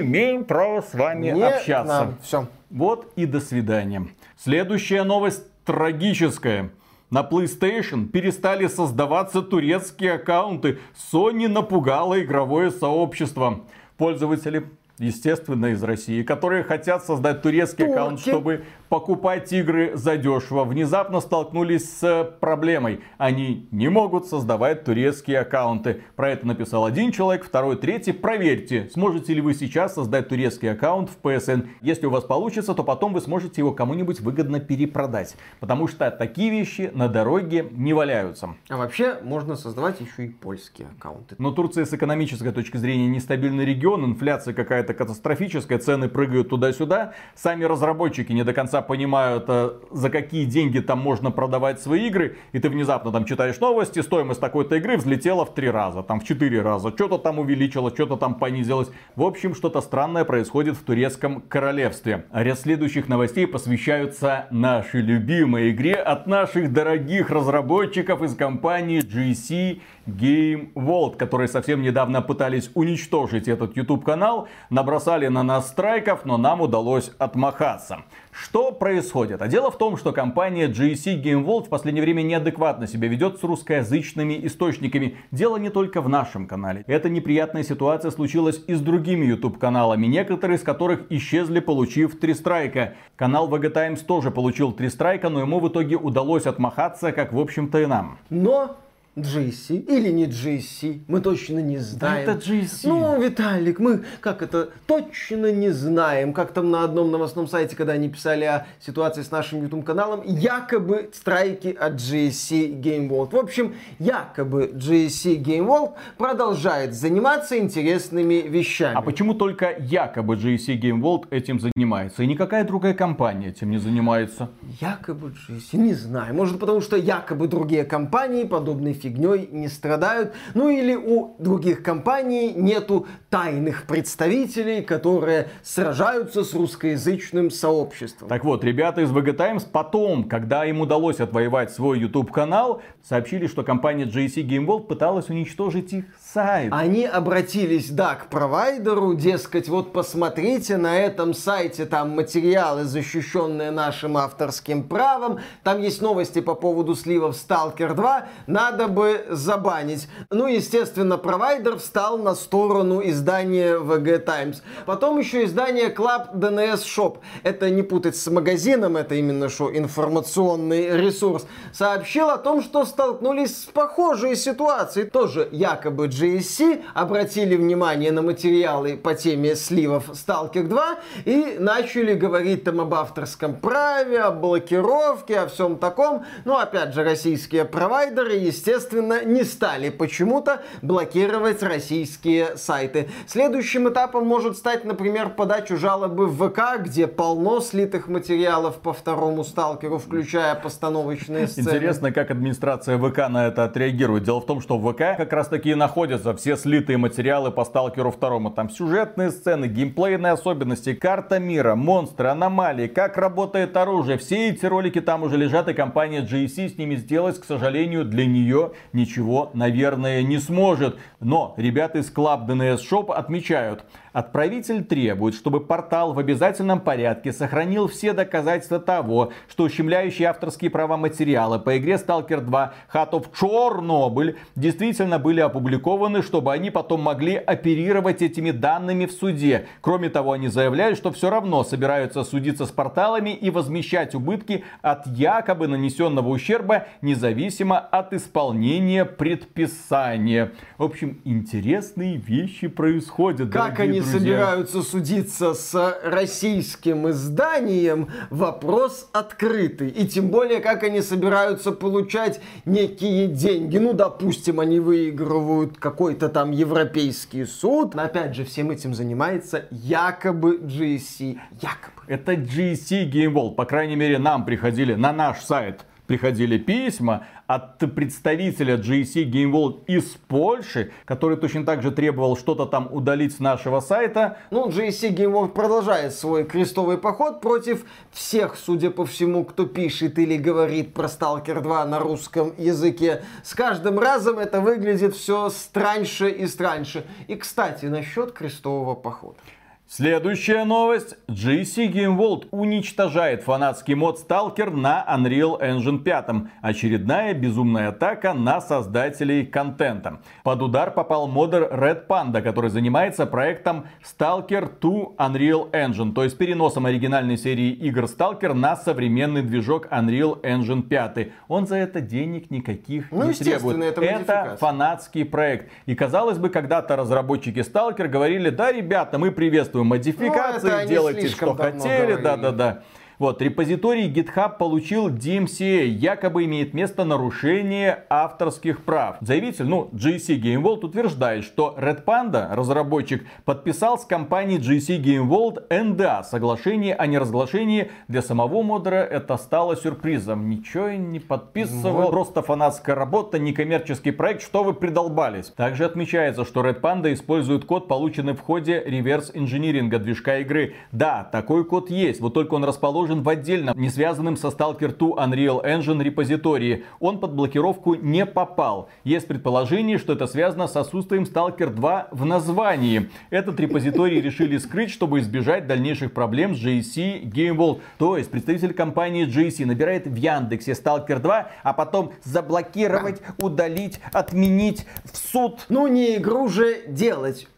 имеем права с вами общаться. Все. Вот и до свидания. Следующая новость трагическая. На PlayStation перестали создаваться турецкие аккаунты. Sony напугала игровое сообщество. Пользователи естественно, из России, которые хотят создать турецкий Турки. аккаунт, чтобы покупать игры задешево, внезапно столкнулись с проблемой. Они не могут создавать турецкие аккаунты. Про это написал один человек, второй, третий. Проверьте, сможете ли вы сейчас создать турецкий аккаунт в PSN. Если у вас получится, то потом вы сможете его кому-нибудь выгодно перепродать. Потому что такие вещи на дороге не валяются. А вообще можно создавать еще и польские аккаунты. Но Турция с экономической точки зрения нестабильный регион, инфляция какая-то катастрофическая, цены прыгают туда-сюда. Сами разработчики не до конца понимают, э, за какие деньги там можно продавать свои игры, и ты внезапно там читаешь новости, стоимость такой-то игры взлетела в три раза, там в четыре раза, что-то там увеличилось, что-то там понизилось. В общем, что-то странное происходит в турецком королевстве. Ряд следующих новостей посвящаются нашей любимой игре от наших дорогих разработчиков из компании GC Game World, которые совсем недавно пытались уничтожить этот YouTube канал, набросали на нас страйков, но нам удалось отмахаться. Что происходит? А дело в том, что компания GSC Game World в последнее время неадекватно себя ведет с русскоязычными источниками. Дело не только в нашем канале. Эта неприятная ситуация случилась и с другими YouTube каналами, некоторые из которых исчезли, получив три страйка. Канал VG Times тоже получил три страйка, но ему в итоге удалось отмахаться, как в общем-то и нам. Но GC или не GC, мы точно не знаем. Да это GC. Ну, Виталик, мы как это точно не знаем. Как там на одном новостном сайте, когда они писали о ситуации с нашим YouTube каналом, якобы страйки от GSC Game World. В общем, якобы GSC Game World продолжает заниматься интересными вещами. А почему только якобы GSC Game World этим занимается? И никакая другая компания этим не занимается? Якобы GSC, не знаю. Может потому что якобы другие компании подобные фигней не страдают. Ну или у других компаний нету тайных представителей, которые сражаются с русскоязычным сообществом. Так вот, ребята из VG Times потом, когда им удалось отвоевать свой YouTube канал, сообщили, что компания JC Game World пыталась уничтожить их сайт. Они обратились, да, к провайдеру, дескать, вот посмотрите, на этом сайте там материалы, защищенные нашим авторским правом, там есть новости по поводу сливов Stalker 2, надо бы забанить. Ну, естественно, провайдер встал на сторону издания VG Times. Потом еще издание Club DNS Shop. Это не путать с магазином, это именно что информационный ресурс. Сообщил о том, что столкнулись с похожей ситуацией. Тоже якобы GSC обратили внимание на материалы по теме сливов Stalker 2 и начали говорить там об авторском праве, о блокировке, о всем таком. Но опять же, российские провайдеры, естественно, не стали почему-то блокировать российские сайты. Следующим этапом может стать, например, подачу жалобы в ВК, где полно слитых материалов по второму сталкеру, включая постановочные сцены. Интересно, как администрация ВК на это отреагирует. Дело в том, что ВК как раз таки и находятся все слитые материалы по сталкеру второму. Там сюжетные сцены, геймплейные особенности, карта мира, монстры, аномалии, как работает оружие. Все эти ролики там уже лежат, и компания GSC с ними сделать, к сожалению, для нее ничего, наверное, не сможет. Но ребята из Club DNS Shop отмечают, Отправитель требует, чтобы портал в обязательном порядке сохранил все доказательства того, что ущемляющие авторские права материалы по игре Stalker 2 Hat of Chernobyl действительно были опубликованы, чтобы они потом могли оперировать этими данными в суде. Кроме того, они заявляют, что все равно собираются судиться с порталами и возмещать убытки от якобы нанесенного ущерба, независимо от исполнения предписания. В общем, интересные вещи происходят. Как они друзья. собираются судиться с российским изданием, вопрос открытый. И тем более, как они собираются получать некие деньги. Ну, допустим, они выигрывают какой-то там европейский суд. Но опять же, всем этим занимается якобы GSC. Якобы. Это GSC Game World. По крайней мере, нам приходили на наш сайт приходили письма от представителя GSC Game World из Польши, который точно так же требовал что-то там удалить с нашего сайта. Ну, GSC Game World продолжает свой крестовый поход против всех, судя по всему, кто пишет или говорит про Stalker 2 на русском языке. С каждым разом это выглядит все страньше и страньше. И, кстати, насчет крестового похода. Следующая новость. GC Game World уничтожает фанатский мод Stalker на Unreal Engine 5. Очередная безумная атака на создателей контента. Под удар попал модер Red Panda, который занимается проектом Stalker 2 Unreal Engine, то есть переносом оригинальной серии игр Stalker на современный движок Unreal Engine 5. Он за это денег никаких ну, не требует. Это, это фанатский проект. И казалось бы, когда-то разработчики Stalker говорили, да, ребята, мы приветствуем модификации, ну, делайте, что хотели, да-да-да. Вот, репозиторий GitHub получил DMCA, якобы имеет место нарушение авторских прав. Заявитель, ну, GC Game World утверждает, что Red Panda, разработчик, подписал с компанией GC Game World NDA, соглашение о неразглашении. Для самого модера это стало сюрпризом. Ничего не подписывал, вот. просто фанатская работа, некоммерческий проект, что вы придолбались. Также отмечается, что Red Panda использует код, полученный в ходе реверс-инжиниринга движка игры. Да, такой код есть, вот только он расположен расположен в отдельном, не связанном со Stalker 2 Unreal Engine репозитории. Он под блокировку не попал. Есть предположение, что это связано с отсутствием Stalker 2 в названии. Этот репозиторий решили скрыть, чтобы избежать дальнейших проблем с JC Game World. То есть представитель компании JC набирает в Яндексе Stalker 2, а потом заблокировать, удалить, отменить в суд. Ну не игру же делать.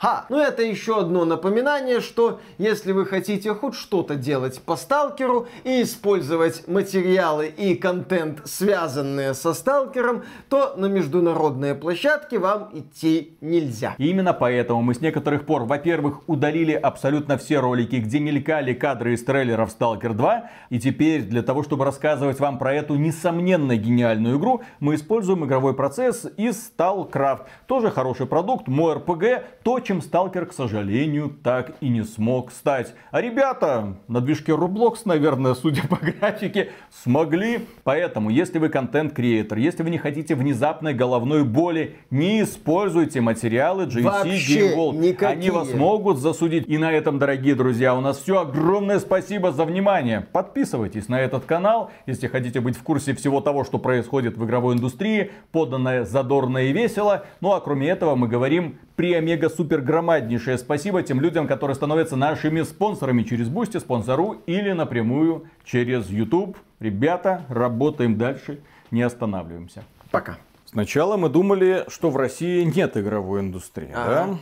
Ха! Ну это еще одно напоминание, что если вы хотите хоть что-то делать по сталкеру и использовать материалы и контент, связанные со сталкером, то на международные площадки вам идти нельзя. Именно поэтому мы с некоторых пор, во-первых, удалили абсолютно все ролики, где мелькали кадры из трейлеров Stalker 2, и теперь для того, чтобы рассказывать вам про эту несомненно гениальную игру, мы используем игровой процесс из StalCraft. Тоже хороший продукт, мой RPG, то, чем Сталкер, к сожалению, так и не смог стать. А ребята на движке Roblox, наверное, судя по графике, смогли. Поэтому, если вы content creator, если вы не хотите внезапной головной боли, не используйте материалы GSC вообще Game World. никакие. Они вас могут засудить. И на этом, дорогие друзья, у нас все. Огромное спасибо за внимание. Подписывайтесь на этот канал, если хотите быть в курсе всего того, что происходит в игровой индустрии, поданное задорно и весело. Ну а кроме этого мы говорим при омега супер громаднейшее спасибо тем людям, которые становятся нашими спонсорами через Boosty, Sponsr или напрямую через YouTube. Ребята, работаем дальше, не останавливаемся. Пока. Сначала мы думали, что в России нет игровой индустрии, Ага. да?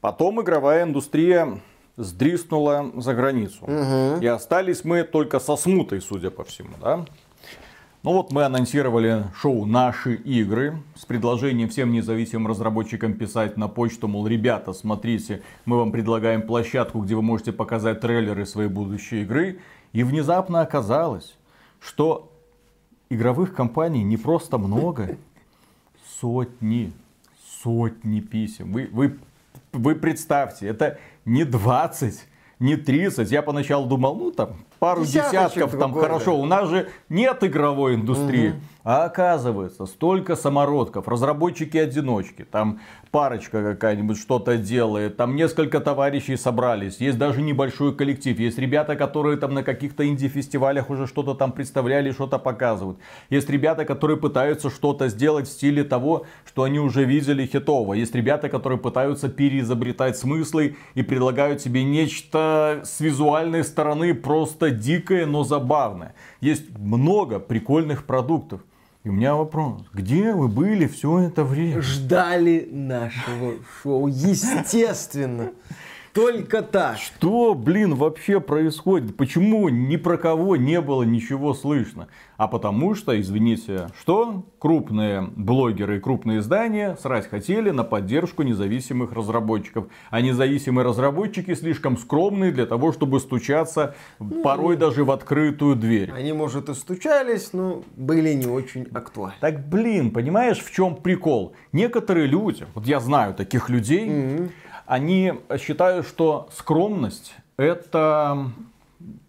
Потом игровая индустрия сдриснула за границу. И остались мы только со смутой, судя по всему, да? Ну вот мы анонсировали шоу «Наши игры» с предложением всем независимым разработчикам писать на почту, мол, ребята, смотрите, мы вам предлагаем площадку, где вы можете показать трейлеры своей будущей игры. И внезапно оказалось, что игровых компаний не просто много, сотни, сотни писем. Вы, вы, вы представьте, это не 20, не 30. Я поначалу думал, ну там пару десятков, там другой, хорошо. У нас же нет игровой индустрии. А оказывается, столько самородков, разработчики-одиночки, там парочка какая-нибудь что-то делает, там несколько товарищей собрались, есть даже небольшой коллектив, есть ребята, которые там на каких-то инди-фестивалях уже что-то там представляли, что-то показывают. Есть ребята, которые пытаются что-то сделать в стиле того, что они уже видели хитово. Есть ребята, которые пытаются переизобретать смыслы и предлагают себе нечто с визуальной стороны просто дикое, но забавное. Есть много прикольных продуктов. И у меня вопрос, где вы были все это время? Ждали нашего шоу, естественно. Только так. Что, блин, вообще происходит? Почему ни про кого не было ничего слышно? А потому что, извините, что крупные блогеры и крупные издания срать хотели на поддержку независимых разработчиков. А независимые разработчики слишком скромные для того, чтобы стучаться порой даже в открытую дверь. Они, может, и стучались, но были не очень актуальны. Так, блин, понимаешь, в чем прикол? Некоторые люди, вот я знаю таких людей, они считают, что скромность это,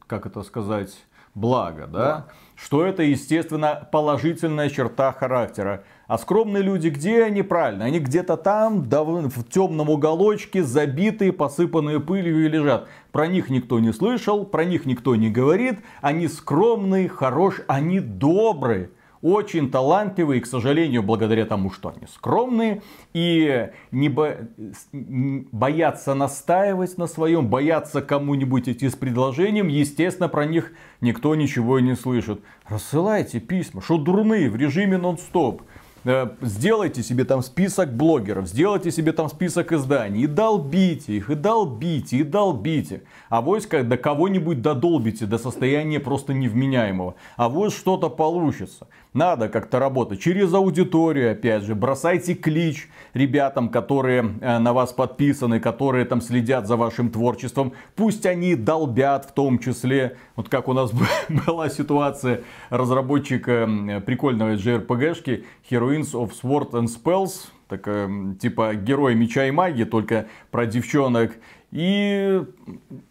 как это сказать, благо, да? Что это, естественно, положительная черта характера. А скромные люди где они? Правильно, они где-то там, да, в темном уголочке, забитые, посыпанные пылью и лежат. Про них никто не слышал, про них никто не говорит. Они скромные, хорошие, они добрые очень талантливые, к сожалению, благодаря тому, что они скромные и не бо- боятся настаивать на своем, боятся кому-нибудь идти с предложением, естественно, про них никто ничего и не слышит. Рассылайте письма, что дурные в режиме нон-стоп. Э, Сделайте себе там список блогеров, сделайте себе там список изданий и долбите их, и долбите, и долбите. А вось как до кого-нибудь додолбите до состояния просто невменяемого. А вот что-то получится. Надо как-то работать через аудиторию, опять же. Бросайте клич ребятам, которые э, на вас подписаны, которые там следят за вашим творчеством. Пусть они долбят в том числе. Вот как у нас была ситуация разработчика м, прикольного JRPG-шки Heroines of Sword and Spells. Такая, м, типа герой меча и магии, только про девчонок. И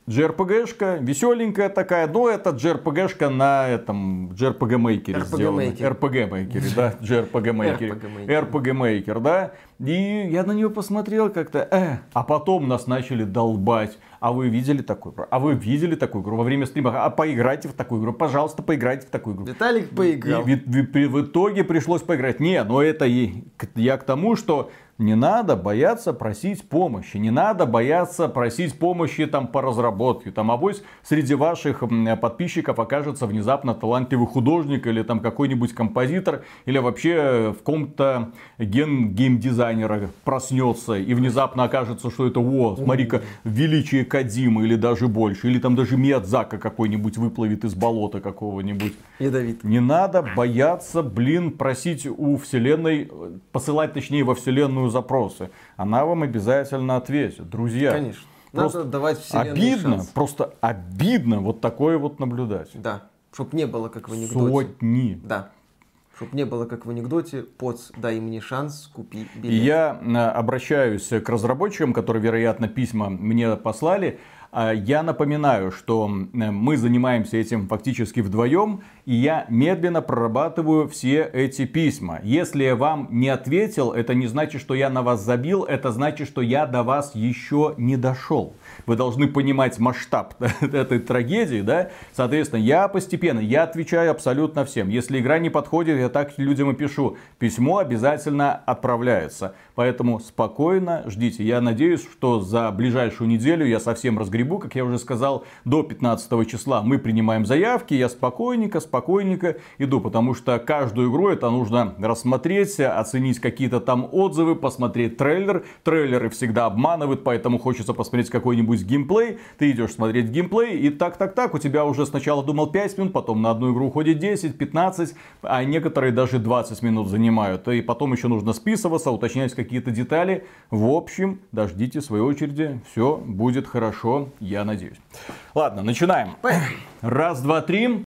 JRPG-шка, веселенькая такая, но это JRPG-шка на этом JRPG Maker RPG сделана. Maker. RPG Maker, да, JRPG Maker. RPG Maker. RPG Maker, да. И я на нее посмотрел как-то, э, а потом нас начали долбать. А вы видели такую игру? А вы видели такую игру во время стрима? А поиграйте в такую игру, пожалуйста, поиграйте в такую игру. Виталик поиграл. И в, в- в итоге пришлось поиграть. Не, но это и я к тому, что не надо бояться просить помощи. Не надо бояться просить помощи там по разработке. Там авось среди ваших подписчиков окажется внезапно талантливый художник или там какой-нибудь композитор или вообще в ком-то ген геймдизайнера проснется и внезапно окажется, что это, о, смотри-ка, величие Кадимы или даже больше. Или там даже Миядзака какой-нибудь выплывет из болота какого-нибудь. Ядовит. Не надо бояться, блин, просить у вселенной, э, посылать точнее во вселенную запросы. Она вам обязательно ответит, друзья. Конечно. Надо Просто давать вселенной обидно, шанс. просто обидно вот такое вот наблюдать. Да. Чтоб не было, как в анекдоте. Сотни. Да. Чтобы не было, как в анекдоте, поц, дай мне шанс, купи билет. И я э, обращаюсь к разработчикам, которые, вероятно, письма мне послали. А я напоминаю, что мы занимаемся этим фактически вдвоем, и я медленно прорабатываю все эти письма. Если я вам не ответил, это не значит, что я на вас забил, это значит, что я до вас еще не дошел. Вы должны понимать масштаб этой трагедии, да? Соответственно, я постепенно, я отвечаю абсолютно всем. Если игра не подходит, я так людям и пишу. Письмо обязательно отправляется. Поэтому спокойно ждите. Я надеюсь, что за ближайшую неделю я совсем разгребу. Как я уже сказал, до 15 числа мы принимаем заявки. Я спокойненько, спокойненько иду. Потому что каждую игру это нужно рассмотреть, оценить какие-то там отзывы, посмотреть трейлер. Трейлеры всегда обманывают, поэтому хочется посмотреть какой-нибудь геймплей. Ты идешь смотреть геймплей и так-так-так. У тебя уже сначала думал 5 минут, потом на одну игру уходит 10, 15, а некоторые даже 20 минут занимают. И потом еще нужно списываться, уточнять какие-то детали. В общем, дождите своей очереди, все будет хорошо, я надеюсь. Ладно, начинаем. Раз, два, три.